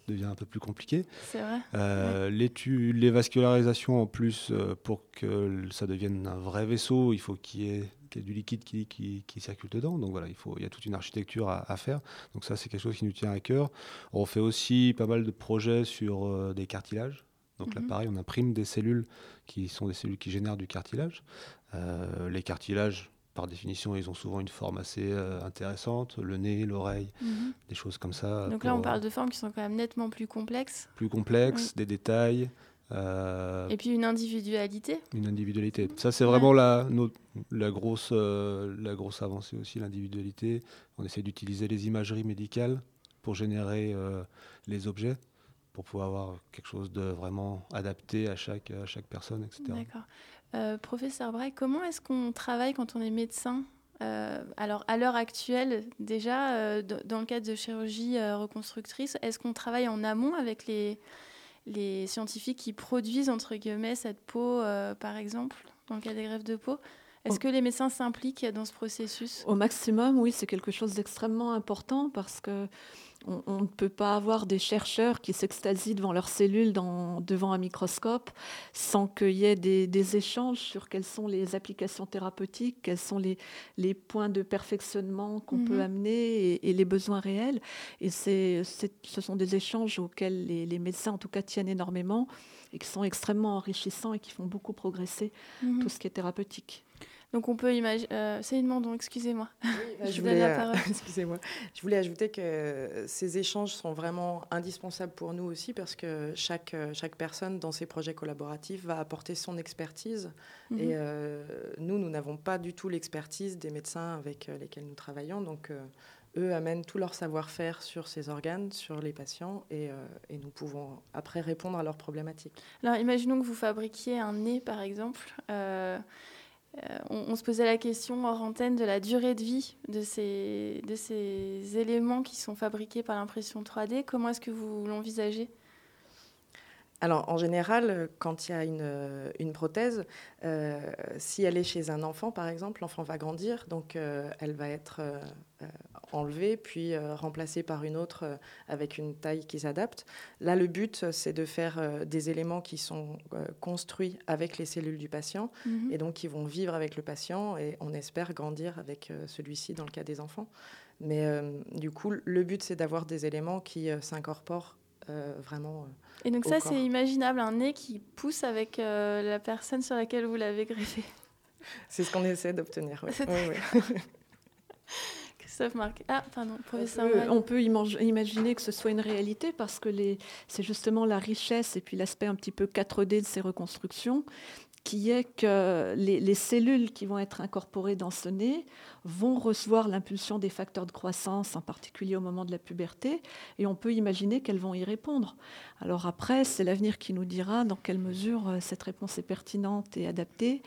devient un peu plus compliqué. C'est vrai Euh, les, tu- les vascularisations, en plus, euh, pour que ça devienne un vrai vaisseau, il faut qu'il y ait, qu'il y ait du liquide qui, qui- qui circule dedans. Donc voilà, il, faut, il y a toute une architecture à, à faire. Donc ça, c'est quelque chose qui nous tient à cœur. On fait aussi pas mal de projets sur euh, des cartilages. Donc là, Mhm. pareil, on imprime des cellules qui sont des cellules qui génèrent du cartilage. Les cartilages, par définition, ils ont souvent une forme assez euh, intéressante. Le nez, l'oreille, Mhm. des choses comme ça. Donc là, on parle de formes qui sont quand même nettement plus complexes. plus complexes, des détails. euh, Et puis une individualité. une individualité. Ça, c'est vraiment la, notre- la, grosse, euh, la grosse avancée aussi, l'individualité. On essaie d'utiliser les imageries médicales pour générer euh, les objets, pour pouvoir avoir quelque chose de vraiment adapté à chaque, à chaque personne, etc. D'accord. Euh, professeur Braille, comment est-ce qu'on travaille quand on est médecin Euh, Alors, à l'heure actuelle, déjà, euh, dans le cadre de chirurgie euh, reconstructrice, est-ce qu'on travaille en amont avec les, les scientifiques qui produisent, entre guillemets, cette peau, par exemple, dans le cas des greffes de peau? Est-ce que les médecins s'impliquent dans ce processus? Au maximum, oui, c'est quelque chose d'extrêmement important parce que on, on ne peut pas avoir des chercheurs qui s'extasient devant leurs cellules dans- devant un microscope sans qu'il y ait des, des échanges sur quelles sont les applications thérapeutiques, quels sont les, les points de perfectionnement qu'on Mhm. peut amener et, et les besoins réels. Et c'est, ce sont des échanges auxquels les, les médecins, en tout cas, tiennent énormément et qui sont extrêmement enrichissants et qui font beaucoup progresser Mhm. tout ce qui est thérapeutique. Donc, on peut imaginer. c'est une demandon, excusez-moi. bah, Je voulais, la euh, parole. excusez-moi. Je voulais ajouter que ces échanges sont vraiment indispensables pour nous aussi parce que chaque, euh, chaque personne dans ces projets collaboratifs va apporter son expertise. Mhm. Et euh, nous, nous n'avons pas du tout l'expertise des médecins avec euh, lesquels nous travaillons. Donc, euh, eux amènent tout leur savoir-faire sur ces organes, sur les patients, et, euh, et nous pouvons après répondre à leurs problématiques. Alors, imaginons que vous fabriquiez un nez, par exemple. Euh, euh, on, on se posait la question hors antenne de la durée de vie de ces, de ces éléments qui sont fabriqués par l'impression 3D. Comment est-ce que vous l'envisagez? Alors, en général, quand il y a une, euh, une prothèse, euh, si elle est chez un enfant, par exemple, l'enfant va grandir, donc euh, elle va être euh, enlevée, puis remplacée par une autre avec une taille qui s'adapte. Là, le but, c'est de faire des éléments qui sont construits avec les cellules du patient, Mhm. et donc qui vont vivre avec le patient, et on espère grandir avec celui-ci dans le cas des enfants. Mais du coup, le but, c'est d'avoir des éléments qui s'incorporent vraiment. euh, Et donc au ça, corps. c'est imaginable, un nez qui pousse avec euh, la personne sur laquelle vous l'avez greffé. C'est ce qu'on essaie d'obtenir. oui. C'est Oui, oui. Christophe Marc. Ah, pardon, professeur. On peut, Wright. on peut imag- imaginer que ce soit une réalité parce que les- c'est justement la richesse et puis l'aspect un petit peu 4D de ces reconstructions qui est que les, les cellules qui vont être incorporées dans ce nez vont recevoir l'impulsion des facteurs de croissance, en particulier au moment de la puberté, et on peut imaginer qu'elles vont y répondre. Alors après, c'est l'avenir qui nous dira dans quelle mesure euh, cette réponse est pertinente et adaptée.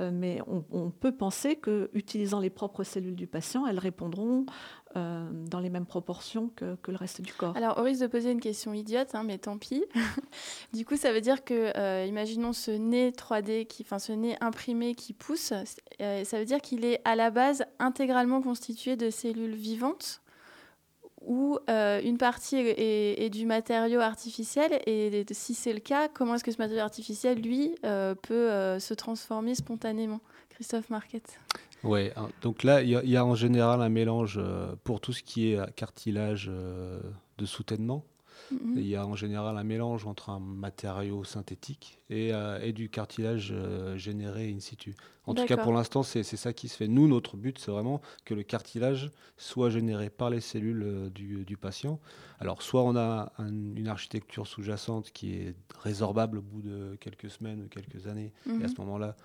Euh, mais on, on peut penser que, utilisant les propres cellules du patient, elles répondront euh, dans les mêmes proportions que, le reste du corps. Alors, au risque de poser une question idiote, hein, mais tant pis. du coup, ça veut dire que, euh, imaginons ce nez 3D, qui, enfin ce nez imprimé qui pousse, euh, ça veut dire qu'il est à la base intégralement constitué de cellules vivantes ou une partie est, est- du matériau artificiel et si c'est le cas, comment est-ce que ce matériau artificiel, lui, peut se transformer spontanément? Christophe Marquette. Ouais, hein, donc là, il y, a- il y a en général un mélange euh, pour tout ce qui est euh, cartilage euh, de soutènement. Mhm. Il y a en général un mélange entre un matériau synthétique et, euh, et du cartilage euh, généré in situ. En tout cas, pour l'instant, c'est ça qui se fait. Nous, notre but, c'est vraiment que le cartilage soit généré par les cellules euh, du, du patient. Alors, soit on a un- une architecture sous-jacente qui est résorbable au bout de quelques semaines ou quelques années, et à Mhm. ce moment-là,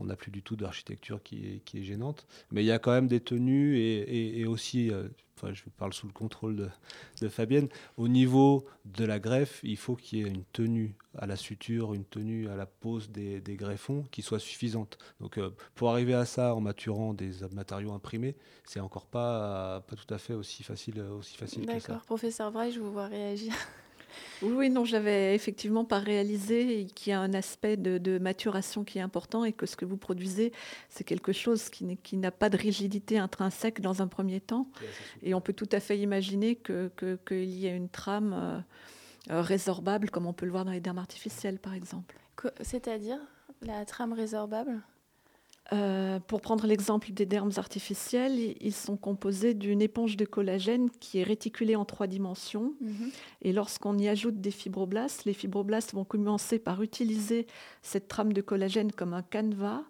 on n'a plus du tout d'architecture qui est, gênante. Mais il y a quand même des tenues et, aussi, euh, enfin, je parle sous le contrôle de, Fabienne, au niveau de la greffe, il faut qu'il y ait une tenue à la suture, une tenue à la pose des, greffons qui soit suffisante. Donc euh, pour arriver à ça en maturant des matériaux imprimés, c'est encore pas, pas tout à fait aussi facile, aussi facile que ça. D'accord, professeur Braille, je vous vois réagir. Oui, oui, non, j'avais effectivement pas réalisé qu'il y a un aspect de, de maturation qui est important et que ce que vous produisez, c'est quelque chose qui n'a pas de rigidité intrinsèque dans un premier temps. Et on peut tout à fait imaginer que- que- qu'il y ait une trame euh, euh, résorbable, comme on peut le voir dans les dermes artificielles, par exemple. C'est-à-dire la trame résorbable? Euh, pour prendre l'exemple des dermes artificiels, ils sont composés d'une éponge de collagène qui est réticulée en trois dimensions. Mhm. Et lorsqu'on y ajoute des fibroblastes, les fibroblastes vont commencer par utiliser cette trame de collagène comme un canevas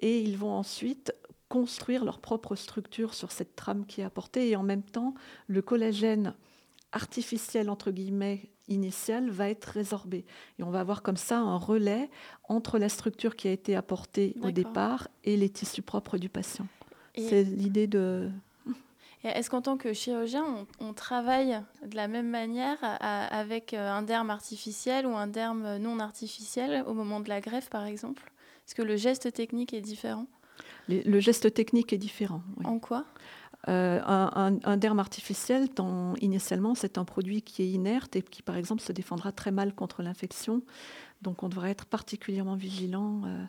et ils vont ensuite construire leur propre structure sur cette trame qui est apportée. Et en même temps, le collagène artificiel, entre guillemets, initial, va être résorbé. Et on va avoir comme ça un relais entre la structure qui a été apportée au départ et les tissus propres du patient. C'est l'idée de... Est-ce qu'en tant que chirurgien, on, on travaille de la même manière à- avec euh, un derme artificiel ou un derme non artificiel au moment de la greffe, par exemple? Est-ce que le geste technique est différent? Le geste technique est différent. oui. En quoi? Euh, un, derme artificiel, tant- initialement, c'est un produit qui est inerte et qui, par exemple, se défendra très mal contre l'infection. Donc, on devra être particulièrement vigilant euh,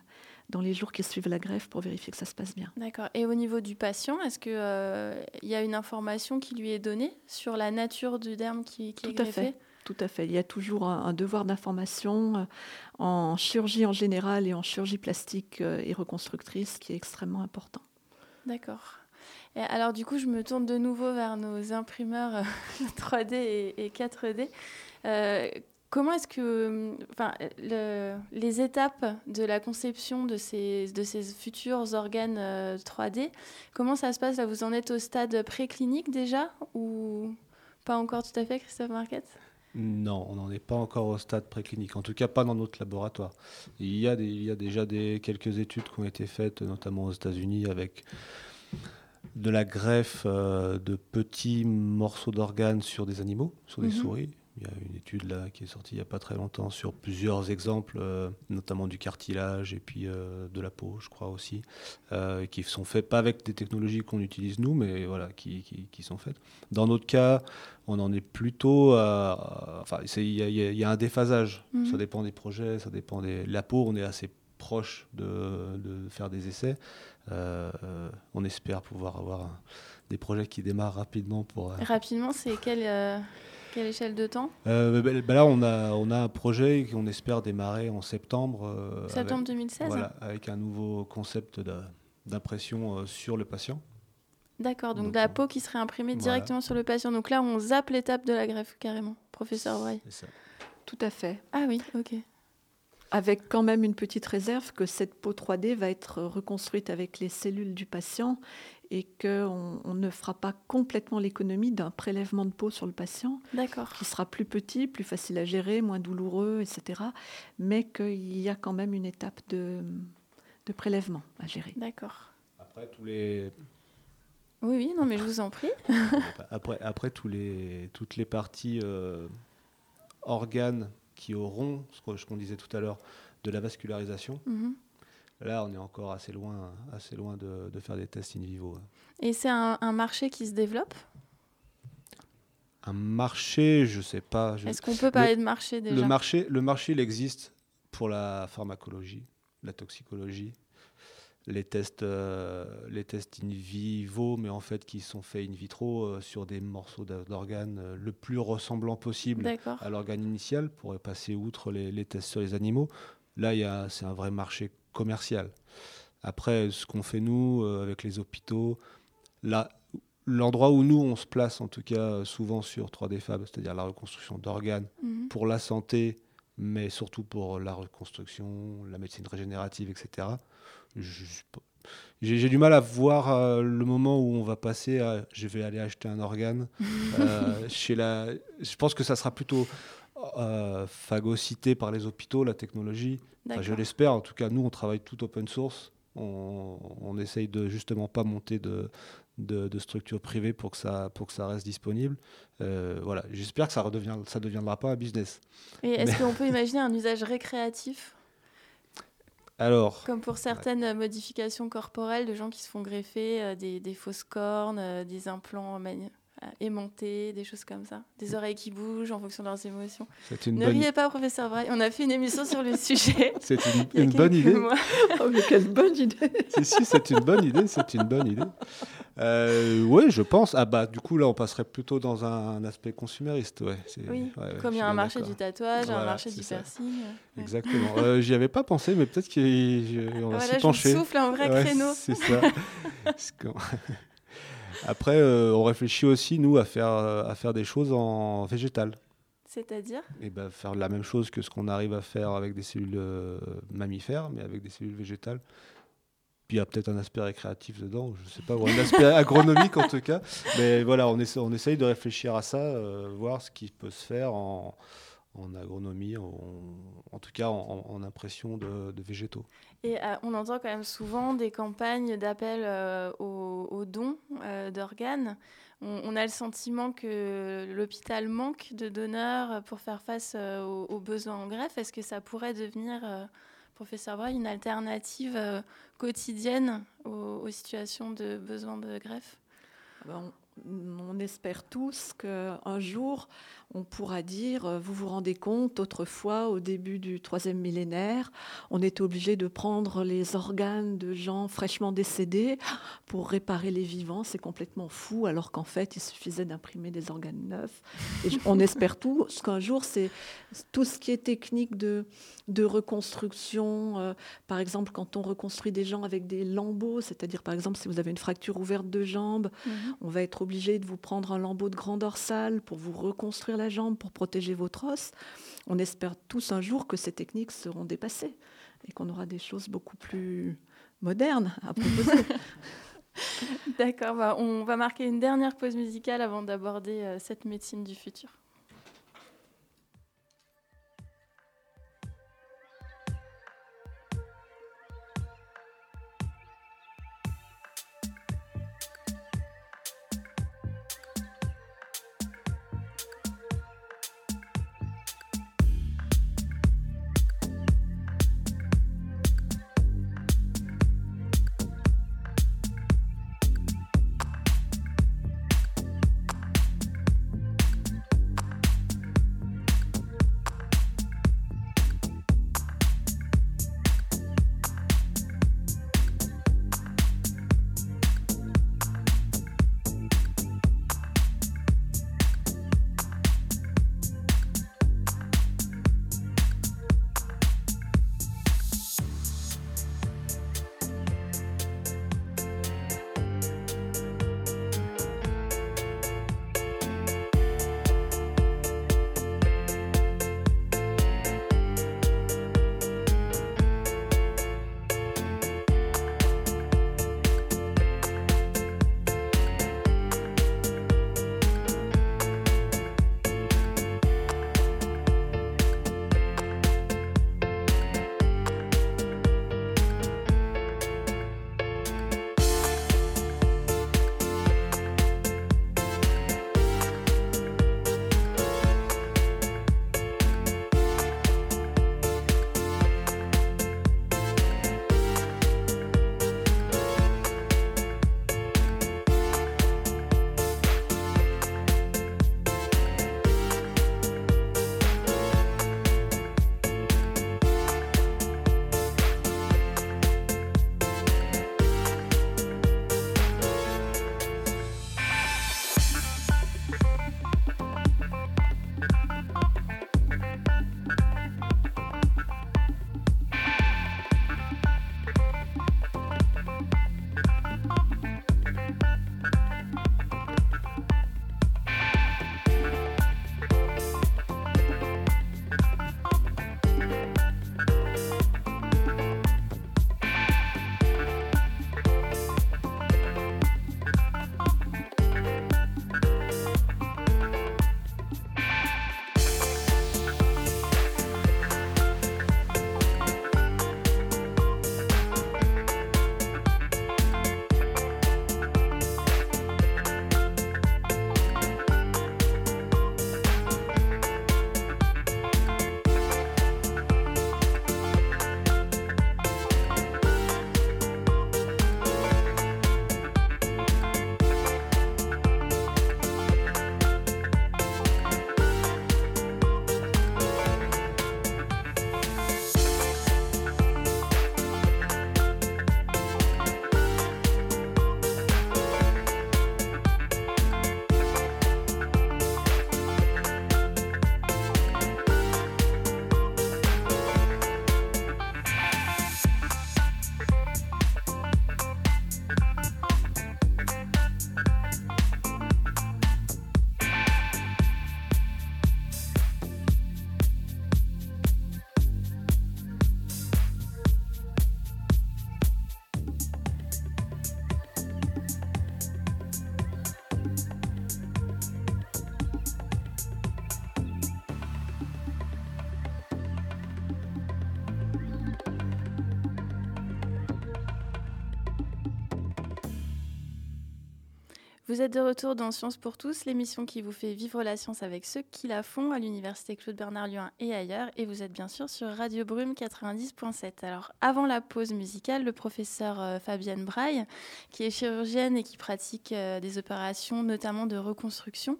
dans les jours qui suivent la greffe pour vérifier que ça se passe bien. D'accord. Et au niveau du patient, est-ce qu'il y a une information qui lui est donnée sur la nature du derme qui, qui est Tout à greffé? Fait. Tout à fait. Il y a toujours un, devoir d'information euh, en chirurgie en général et en chirurgie plastique euh, et reconstructrice qui est extrêmement important. D'accord. Et alors du coup, je me tourne de nouveau vers nos imprimeurs euh, 3D et, et 4D. Euh, comment est-ce que, enfin, le- les étapes de la conception de ces, de ces futurs organes euh, 3D, comment ça se passe? Là Vous en êtes au stade préclinique déjà ou pas encore tout à fait, Christophe Marquette? Non, on n'en est pas encore au stade préclinique, en tout cas pas dans notre laboratoire. Il y a, il y a déjà des, quelques études qui ont été faites, notamment aux États-Unis, avec de la greffe euh, de petits morceaux d'organes sur des animaux, sur des Mhm. souris. Il y a une étude là qui est sortie il n'y a pas très longtemps sur plusieurs exemples, euh, notamment du cartilage et puis euh, de la peau, je crois aussi, euh, qui sont faits pas avec des technologies qu'on utilise nous, mais voilà, qui, qui- qui sont faites. Dans notre cas, on en est plutôt à. Enfin, il y, y a- il y a un déphasage. Mhm. Ça dépend des projets, ça dépend des. La peau, on est assez proche de, de faire des essais. Euh, euh, on espère pouvoir avoir un- des projets qui démarrent rapidement pour. euh, Rapidement, c'est quelle, euh, quelle échelle de temps? Euh, bah, bah là, on a, on a un projet qu'on espère démarrer en septembre. euh, Septembre avec, 2016 Voilà, avec un nouveau concept d'impression euh, sur le patient. D'accord, donc Donc, de la on- peau qui serait imprimée voilà. directement sur le patient. Donc là, on zappe l'étape de la greffe carrément, professeur Braille. C'est ça. Tout à fait. Ah oui, ok. Avec quand même une petite réserve que cette peau 3D va être reconstruite avec les cellules du patient et qu'on on ne fera pas complètement l'économie d'un prélèvement de peau sur le patient, D'accord. qui sera plus petit, plus facile à gérer, moins douloureux, etc. Mais qu'il y a quand même une étape de, de prélèvement à gérer. D'accord. Après, tous les, Oui, oui, non, mais je vous en prie. après, après tous les, toutes les parties euh, organes qui auront, ce qu'on- disait tout à l'heure, de la vascularisation, Mhm. là, on est encore assez loin, assez loin de, de faire des tests in vivo. hein. Et c'est un, un marché qui se développe? Un marché, je sais pas. je- Est-ce qu'on peut parler de marché déjà? Le marché, le marché, il existe pour la pharmacologie, la toxicologie, les tests, euh, les tests in vivo, mais en fait qui sont faits in vitro euh, sur des morceaux d'organes euh, le plus ressemblant possible à l'organe initial pour passer outre les, les tests sur les animaux. Là, c'est un vrai marché commercial. Après, ce qu'on fait nous avec les hôpitaux, là, l'endroit où nous on se place, en tout cas souvent sur 3D Fab, c'est-à-dire la reconstruction d'organes Mhm. pour la santé, mais surtout pour la reconstruction, la médecine régénérative, etc. J'ai du mal à voir euh, le moment où on va passer à je vais aller acheter un organe euh, chez la. Je pense que ça sera plutôt euh, phagocyté par les hôpitaux, la technologie. Enfin, je l'espère. En tout cas, nous, on travaille tout open source. On, on essaye de justement pas monter de, de, de structures privées pour que ça, pour que ça reste disponible. Euh, voilà. J'espère que ça redevient, ça deviendra pas un business. Et est-ce qu'on peut imaginer un usage récréatif Alors, Comme pour certaines modifications corporelles de gens qui se font greffer euh, des, des fausses cornes, euh, des implants aimantés, des choses comme ça. Des oreilles qui bougent en fonction de leurs émotions. c'est une ne bonne, riez pas, professeur Braille. On a fait une émission sur le sujet. c'est une, bonne idée. Oh, mais quelle bonne idée si, si, c'est une bonne idée. C'est une bonne idée. Euh, oui, je pense. Ah bah, du coup, là, on passerait plutôt dans un, un aspect consumériste. Ouais, Oui, ouais, ouais, Comme je il y a un marché du tatouage, un marché du ça. piercing. euh, ouais. Exactement. Euh, J'y avais pas pensé, mais peut-être qu'on va Voilà, s'y je pencher. souffle un vrai Ouais, créneau. C'est ça. Après, euh, on réfléchit aussi, nous, à faire, euh, à faire des choses en végétal. C'est-à-dire? Et ben, faire la même chose que ce qu'on arrive à faire avec des cellules euh, mammifères, mais avec des cellules végétales. Puis il y a peut-être un aspect récréatif dedans, je sais pas, ou un aspect agronomique en tout cas. Mais voilà, on, essaie, on essaye de réfléchir à ça, euh, voir ce qui peut se faire en, en agronomie, en, en tout cas en, en impression de, de végétaux. Et euh, on entend quand même souvent des campagnes d'appel euh, aux, aux dons euh, d'organes. On, on a le sentiment que l'hôpital manque de donneurs pour faire face euh, aux, aux besoins en greffe. Est-ce que ça pourrait devenir, euh, professeur Breuil, une alternative euh, quotidienne aux, aux situations de besoin de greffe? Ben, on, on espère tous qu'un jour, on pourra dire, euh, vous vous rendez compte, autrefois, au début du troisième millénaire, on était obligé de prendre les organes de gens fraîchement décédés pour réparer les vivants. C'est complètement fou, alors qu'en fait, il suffisait d'imprimer des organes neufs. Et on espère tous qu'un jour, c'est tout ce qui est technique de, de reconstruction. euh, par exemple, quand on reconstruit des gens avec des lambeaux, c'est-à-dire, par exemple, si vous avez une fracture ouverte de jambe, on va être obligé de vous prendre un lambeau de grand dorsal pour vous reconstruire la jambe, pour protéger votre os. On espère tous un jour que ces techniques seront dépassées et qu'on aura des choses beaucoup plus modernes à proposer. D'accord, bah, on va marquer une dernière pause musicale avant d'aborder euh, cette médecine du futur. Vous êtes de retour dans Science pour tous, l'émission qui vous fait vivre la science avec ceux qui la font à l'Université Claude Bernard Lyon et ailleurs. Et vous êtes bien sûr sur Radio Brume 90.7. Alors, avant la pause musicale, le professeur euh, Fabienne Braille, qui est chirurgienne et qui pratique euh, des opérations notamment de reconstruction,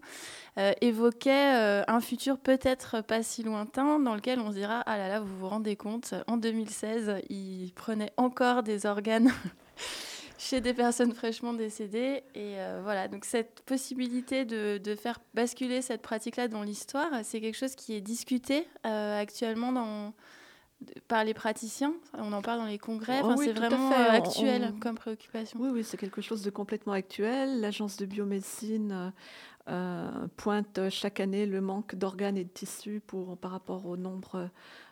euh, évoquait un futur peut-être pas si lointain dans lequel on se dira Ah là là, vous vous rendez compte, en 2016, il prenait encore des organes. Chez des personnes fraîchement décédées. Et euh, voilà, donc cette possibilité de, de faire basculer cette pratique-là dans l'histoire, c'est quelque chose qui est discuté euh, actuellement dans, par les praticiens. On en parle dans les congrès. Oh oui, c'est vraiment euh, actuel on- comme préoccupation. Oui, oui, c'est quelque chose de complètement actuel. L'agence de biomédecine euh, pointe chaque année le manque d'organes et de tissus pour, par rapport au nombre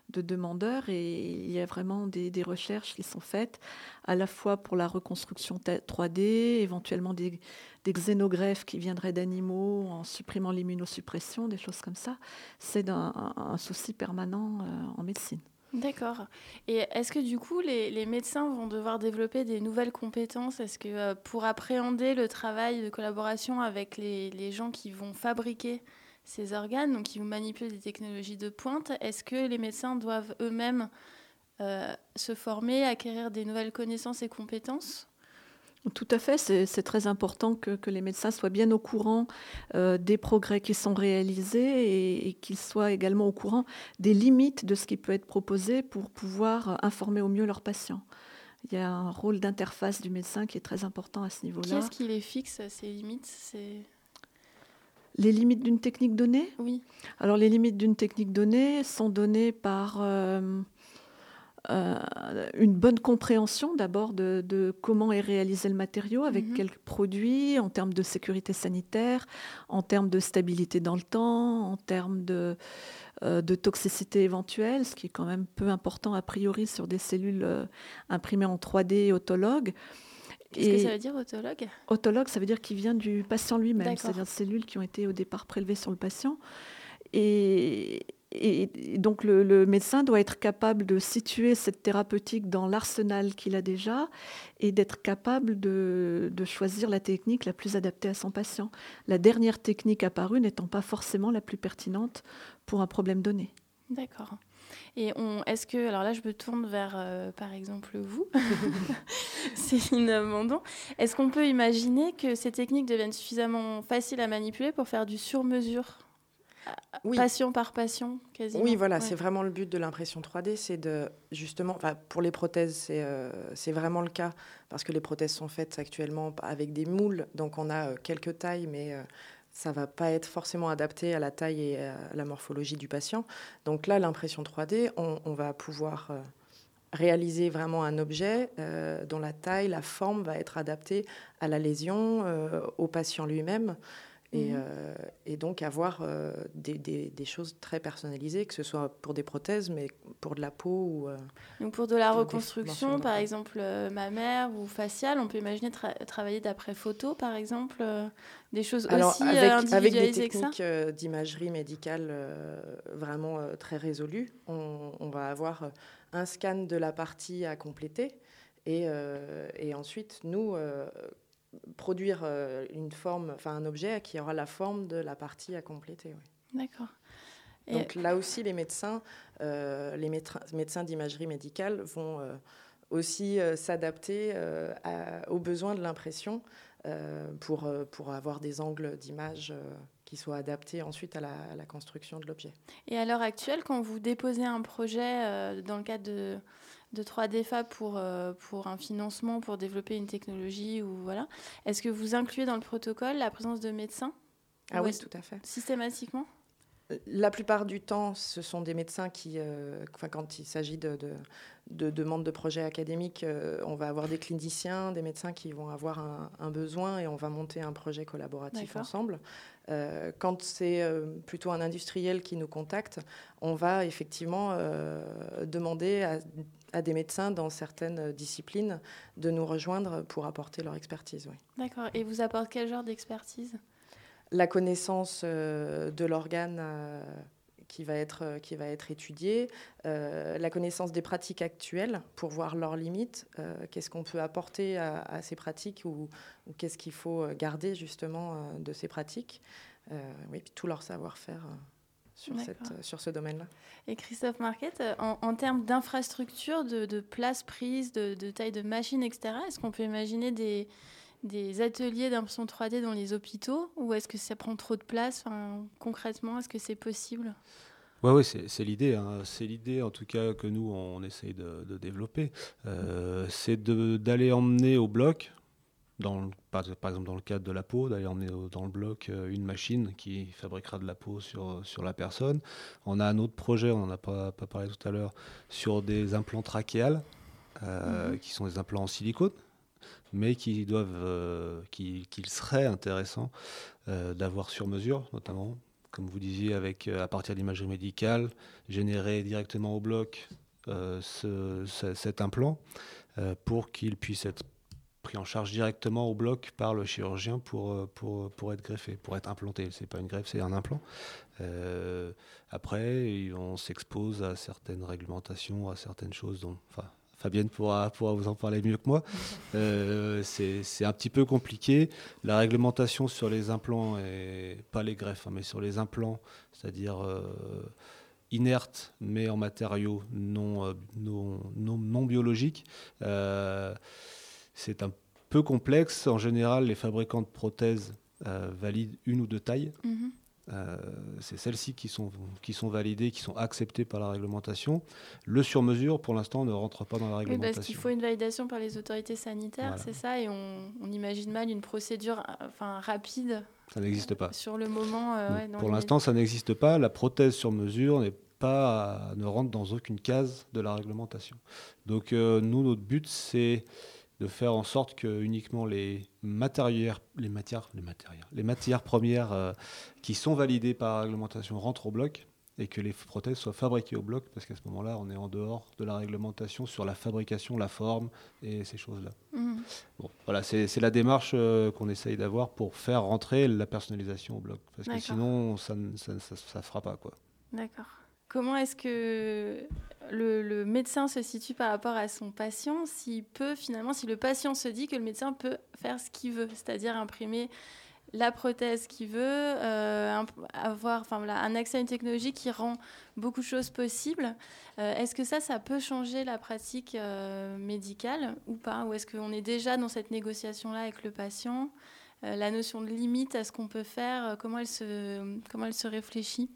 de demandeurs et il y a vraiment des, recherches qui sont faites à la fois pour la reconstruction ta- 3D, éventuellement des, xénogreffes qui viendraient d'animaux en supprimant l'immunosuppression, des choses comme ça. C'est un souci permanent euh, en médecine. D'accord. Et est-ce que du coup, les, les médecins vont devoir développer des nouvelles compétences? Est-ce que euh, pour appréhender le travail de collaboration avec les, les gens qui vont fabriquer ces organes, donc qui vont manipuler des technologies de pointe, est-ce que les médecins doivent eux-mêmes euh, se former, acquérir des nouvelles connaissances et compétences? Tout à fait, c'est très important que, que les médecins soient bien au courant euh, des progrès qui sont réalisés et, et qu'ils soient également au courant des limites de ce qui peut être proposé pour pouvoir informer au mieux leurs patients. Il y a un rôle d'interface du médecin qui est très important à ce niveau-là. est-ce qui les fixe, ces limites Les limites d'une technique donnée? Oui. Alors les limites d'une technique donnée sont données par euh, euh, une bonne compréhension d'abord de, de comment est réalisé le matériau, avec Mhm. quels produits, en termes de sécurité sanitaire, en termes de stabilité dans le temps, en termes de, euh, de toxicité éventuelle, ce qui est quand même peu important a priori sur des cellules imprimées en 3D autologues. Qu'est-ce que ça veut dire, autologue? Autologue, ça veut dire qu'il vient du patient lui-même, c'est-à-dire des cellules qui ont été au départ prélevées sur le patient. Et, et- et donc le, le médecin doit être capable de situer cette thérapeutique dans l'arsenal qu'il a déjà et d'être capable de, de choisir la technique la plus adaptée à son patient. La dernière technique apparue n'étant pas forcément la plus pertinente pour un problème donné. D'accord. Et est-ce que, alors là, je me tourne vers, euh, par exemple, vous, Céline Mandon. Est-ce qu'on peut imaginer que ces techniques deviennent suffisamment faciles à manipuler pour faire du sur-mesure, Oui. patient par patient, quasiment Oui, voilà, Ouais. c'est vraiment le but de l'impression 3D, c'est de justement, pour les prothèses, c'est euh, c'est vraiment le cas parce que les prothèses sont faites actuellement avec des moules, donc on a euh, quelques tailles, mais euh, ça va pas être forcément adapté à la taille et à la morphologie du patient. Donc là, l'impression 3D, on, va pouvoir euh, réaliser vraiment un objet euh, dont la taille, la forme va être adaptée à la lésion, euh, au patient lui-même. Et, Mhm. euh, et donc avoir euh, des, des- des choses très personnalisées, que ce soit pour des prothèses, mais pour de la peau ou... euh, Donc pour de la reconstruction, par exemple mammaire ou faciale, on peut imaginer tra- travailler d'après photo, par exemple, des choses Alors, aussi avec, euh, avec des individualisées que ça techniques d'imagerie médicale vraiment très résolues, on, on va avoir un scan de la partie à compléter et, et ensuite, nous, produire euh, une forme, enfin un objet qui aura la forme de la partie à compléter. oui. D'accord. Et- Donc là aussi, les médecins, euh, les médecins, d'imagerie médicale vont euh, aussi euh, s'adapter aux besoins de l'impression pour, pour avoir des angles d'image qui soient adaptés ensuite à la, à la construction de l'objet. Et à l'heure actuelle, quand vous déposez un projet dans le cadre de, de 3D Fab pour, euh, pour un financement, pour développer une technologie, ou voilà, est-ce que vous incluez dans le protocole la présence de médecins? Ah oui, tout à fait. systématiquement? La plupart du temps, ce sont des médecins qui, euh, enfin, quand il s'agit de, de, de demandes de projets académiques, euh, on va avoir des cliniciens, des médecins qui vont avoir un, un besoin et on va monter un projet collaboratif ensemble. Euh, quand c'est plutôt un industriel qui nous contacte, on va effectivement demander à, à des médecins dans certaines disciplines de nous rejoindre pour apporter leur expertise. Oui. D'accord. Et vous apporte quel genre d'expertise? La connaissance euh, de l'organe euh, qui va être, qui va être étudié, la connaissance des pratiques actuelles pour voir leurs limites, qu'est-ce qu'on peut apporter à, ces pratiques ou, qu'est-ce qu'il faut garder justement de ces pratiques. oui, puis tout leur savoir-faire sur, cette, sur ce domaine-là. Et Christophe Marquette, en, en termes d'infrastructure, de, de place prise, de, de, taille de machine, etc., est-ce qu'on peut imaginer des, des ateliers d'impression 3D dans les hôpitaux ou est-ce que ça prend trop de place enfin, Concrètement, est-ce que c'est possible? Oui, ouais, c'est l'idée. Hein. C'est l'idée, en tout cas, que nous, on essaye de, de développer. Euh, c'est d'aller emmener au bloc, dans par, exemple dans le cadre de la peau, d'aller emmener dans le bloc euh, une machine qui fabriquera de la peau sur, sur la personne. On a un autre projet, on n'en a pas, pas, parlé tout à l'heure, sur des implants trachéales, euh, mhm. qui sont des implants en silicone mais qui doivent, euh, qu'il serait intéressant euh, d'avoir sur mesure, notamment, comme vous disiez, avec euh, à partir d'imagerie médicale, générer directement au bloc cet implant pour qu'il puisse être pris en charge directement au bloc par le chirurgien pour, pour, pour être greffé, pour être implanté. C'est pas une greffe, c'est un implant. après, on s'expose à certaines réglementations, à certaines choses. dont Fabienne pourra, pourra vous en parler mieux que moi. Euh, c'est un petit peu compliqué. La réglementation sur les implants, et pas les greffes, hein, mais sur les implants, c'est-à-dire euh, inertes, mais en matériaux non, euh, non, non, biologiques, c'est un peu complexe. En général, les fabricants de prothèses valident une ou deux tailles. Mm-hmm. Euh, c'est celles-ci qui sont, qui sont validées, qui sont acceptées par la réglementation. Le sur-mesure, pour l'instant, ne rentre pas dans la réglementation. Oui, parce qu'il faut une validation par les autorités sanitaires, c'est ça, et on, imagine mal une procédure enfin, rapide. Ça n'existe pas. Sur le moment. Euh, pour l'instant, ça n'existe pas. La prothèse sur mesure n'est pas, ne rentre dans aucune case de la réglementation. Donc, euh, nous, notre but, c'est de faire en sorte que uniquement les matériaux, les matières, les matières, les matières premières euh, qui sont validées par la réglementation rentrent au bloc et que les prothèses soient fabriquées au bloc, parce qu'à ce moment-là, on est en dehors de la réglementation sur la fabrication, la forme et ces choses-là. Mmh. Bon, voilà, c'est la démarche euh, qu'on essaye d'avoir pour faire rentrer la personnalisation au bloc, parce que sinon, ça ne ça, ça, fera pas. D'accord. Comment est-ce que le, médecin se situe par rapport à son patient S'il peut finalement, si le patient se dit que le médecin peut faire ce qu'il veut, c'est-à-dire imprimer la prothèse qu'il veut, euh, avoir enfin, voilà, un accès à une technologie qui rend beaucoup de choses possibles. Euh, est-ce que ça, ça peut changer la pratique euh, médicale ou pas? Ou est-ce qu'on est déjà dans cette négociation-là avec le patient La notion de limite à ce qu'on peut faire, comment elle se, comment elle se réfléchit?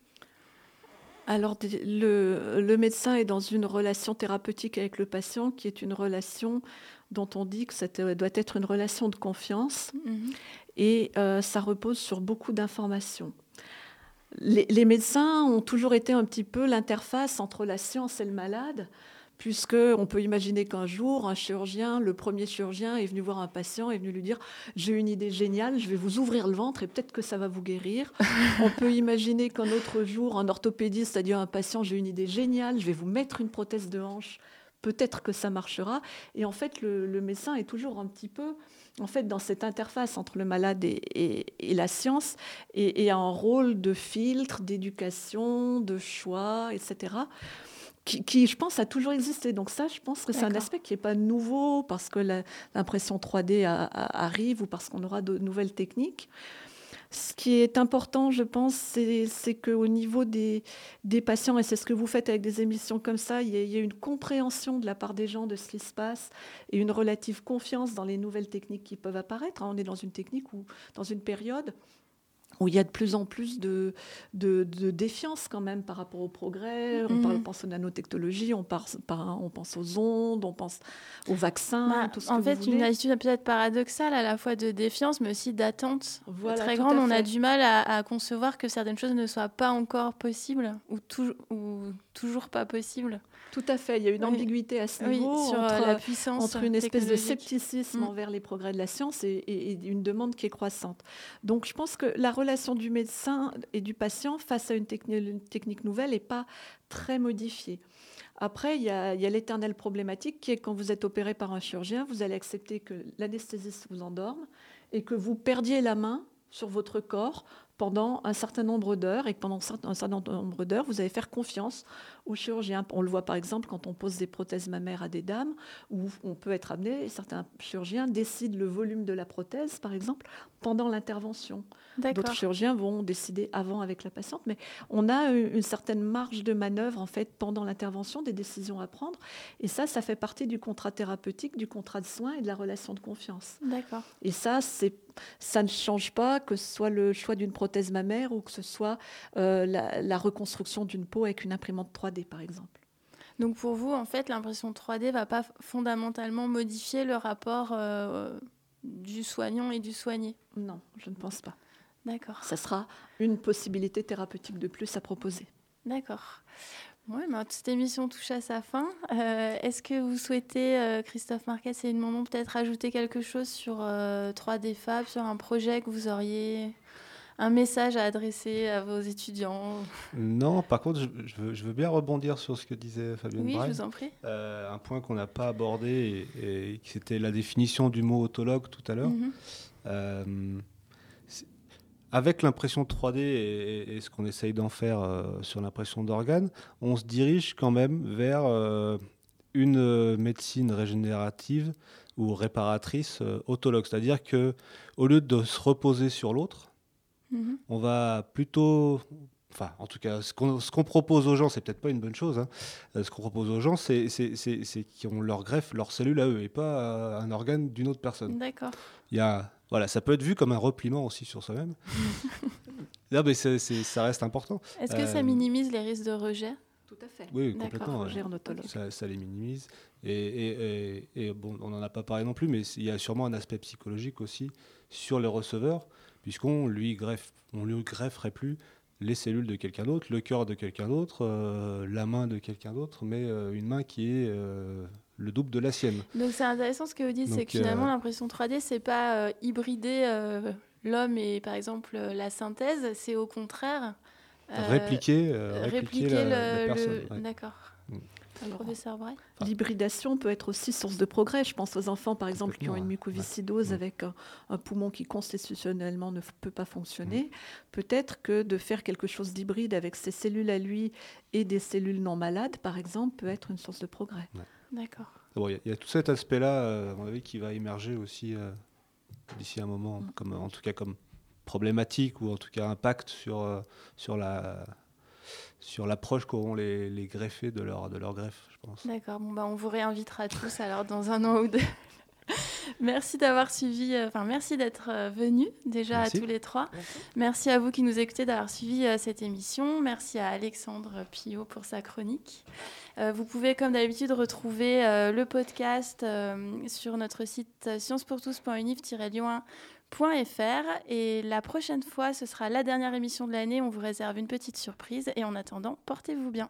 Alors, le, médecin est dans une relation thérapeutique avec le patient qui est une relation dont on dit que ça doit être une relation de confiance mhm. et euh, ça repose sur beaucoup d'informations. les, médecins ont toujours été un petit peu l'interface entre la science et le malade puisque on peut imaginer qu'un jour, un chirurgien, le premier chirurgien, est venu voir un patient, est venu lui dire J'ai une idée géniale, je vais vous ouvrir le ventre et peut-être que ça va vous guérir. on peut imaginer qu'un autre jour, un orthopédiste a dit à un patient J'ai une idée géniale, je vais vous mettre une prothèse de hanche, peut-être que ça marchera. Et en fait, le, médecin est toujours un petit peu en fait, dans cette interface entre le malade et, la science, et, et, a un rôle de filtre, d'éducation, de choix, etc qui, je pense, a toujours existé. Donc ça, je pense que c'est un aspect qui n'est pas nouveau parce que l'impression 3D arrive ou parce qu'on aura de nouvelles techniques. Ce qui est important, je pense, c'est qu'au niveau des, des, patients, et c'est ce que vous faites avec des émissions comme ça, il y, a, il y, a, une compréhension de la part des gens de ce qui se passe et une relative confiance dans les nouvelles techniques qui peuvent apparaître. On est dans une technique ou dans une période où il y a de plus en plus de, de, défiance quand même par rapport au progrès. On, parle, mhm. pense aux nanotechnologies, on, on pense aux ondes, on pense aux vaccins, bah, tout ce En que fait, une attitude peut-être paradoxale, à la fois de défiance, mais aussi d'attente très grande. On a du mal à, concevoir que certaines choses ne soient pas encore possibles ou, ou toujours pas possibles. Tout à fait. Il y a une ambiguïté à ce niveau sur entre, la puissance entre une espèce de scepticisme mm. envers les progrès de la science et, une demande qui est croissante. Donc, je pense que la relation du médecin et du patient face à une, technique nouvelle n'est pas très modifiée. Après, il y a, l'éternelle problématique qui est quand vous êtes opéré par un chirurgien, vous allez accepter que l'anesthésiste vous endorme et que vous perdiez la main sur votre corps pendant un certain nombre d'heures et que pendant un certain nombre d'heures, vous allez faire confiance au chirurgien. On le voit par exemple quand on pose des prothèses mammaires à des dames, où on peut être amené, certains chirurgiens décident le volume de la prothèse, par exemple, pendant l'intervention. D'autres chirurgiens vont décider avant avec la patiente, mais on a une certaine marge de manœuvre en fait pendant l'intervention, des décisions à prendre. Et ça, ça fait partie du contrat thérapeutique, du contrat de soins et de la relation de confiance. D'accord. Et ça, c'est ça ne change pas que ce soit le choix d'une prothèse mammaire ou que ce soit euh, la, reconstruction d'une peau avec une imprimante 3D, par exemple. Donc pour vous, en fait, l'impression 3D ne va pas fondamentalement modifier le rapport euh, du soignant et du soigné? Non, je ne pense pas. D'accord. Ça sera une possibilité thérapeutique de plus à proposer. D'accord. Oui, mais cette émission touche à sa fin. Euh, est-ce que vous souhaitez, euh, Christophe Marquet et Edmond peut-être ajouter quelque chose sur 3D euh, Fab, sur un projet que vous auriez un message à adresser à vos étudiants Non, par contre, je, veux, bien rebondir sur ce que disait Fabien Oui, je vous en prie. un point qu'on n'a pas abordé, et, et c'était la définition du mot autologue tout à l'heure. Mhm avec l'impression 3D et, ce qu'on essaye d'en faire euh, sur l'impression d'organes, on se dirige quand même vers euh, une euh, médecine régénérative ou réparatrice autologue. C'est-à-dire que au lieu de se reposer sur l'autre, mhm. on va plutôt enfin, en tout cas, ce qu'on propose aux gens, c'est peut-être pas une bonne chose. Hein. ce qu'on propose aux gens, c'est qu'ils ont leur greffe, leur cellule à eux, et pas un organe d'une autre personne. D'accord. Il y a voilà, ça peut être vu comme un repliement aussi sur soi-même. non, mais ça reste important. Est-ce que ça euh, minimise les risques de rejet? Tout à fait. Oui, complètement. Ça, ça, les minimise. Et, et, bon, on n'en a pas parlé non plus, mais il y a sûrement un aspect psychologique aussi sur les receveurs, puisqu'on lui greffe, on lui grefferait plus les cellules de quelqu'un d'autre, le cœur de quelqu'un d'autre, euh, la main de quelqu'un d'autre, mais euh, une main qui est le double de la sienne. Donc c'est intéressant ce que vous dites, c'est que finalement euh, l'impression 3D, c'est pas euh, hybrider euh, l'homme et par exemple la synthèse, c'est au contraire répliquer, répliquer, la, personne. D'accord. Mm. Professeur Bray L'hybridation peut être aussi source de progrès. Je pense aux enfants, par exemple, qui ont une mucoviscidose mm. avec un, poumon qui constitutionnellement ne peut pas fonctionner. Mm. Peut-être que de faire quelque chose d'hybride avec ses cellules à lui et des cellules non malades, par exemple, peut être une source de progrès. D'accord. Il y, a tout cet aspect-là, euh, à mon avis, qui va émerger aussi euh, d'ici un moment, mm. comme, en tout cas comme problématique ou en tout cas impact sur, euh, sur la sur l'approche qu'auront les, les, greffés de leur, de leur greffe, je pense. D'accord, bon, bah, on vous réinvitera tous alors dans un an ou deux. merci d'avoir suivi, euh, enfin merci d'être euh, venu déjà à tous les trois. Merci. à vous qui nous écoutez d'avoir suivi euh, cette émission. Merci à Alexandre Pillot pour sa chronique. vous pouvez comme d'habitude retrouver le podcast sur notre site sciencepourtous.unif-lyon1.fr et la prochaine fois ce sera la dernière émission de l'année. On vous réserve une petite surprise et en attendant, portez-vous bien.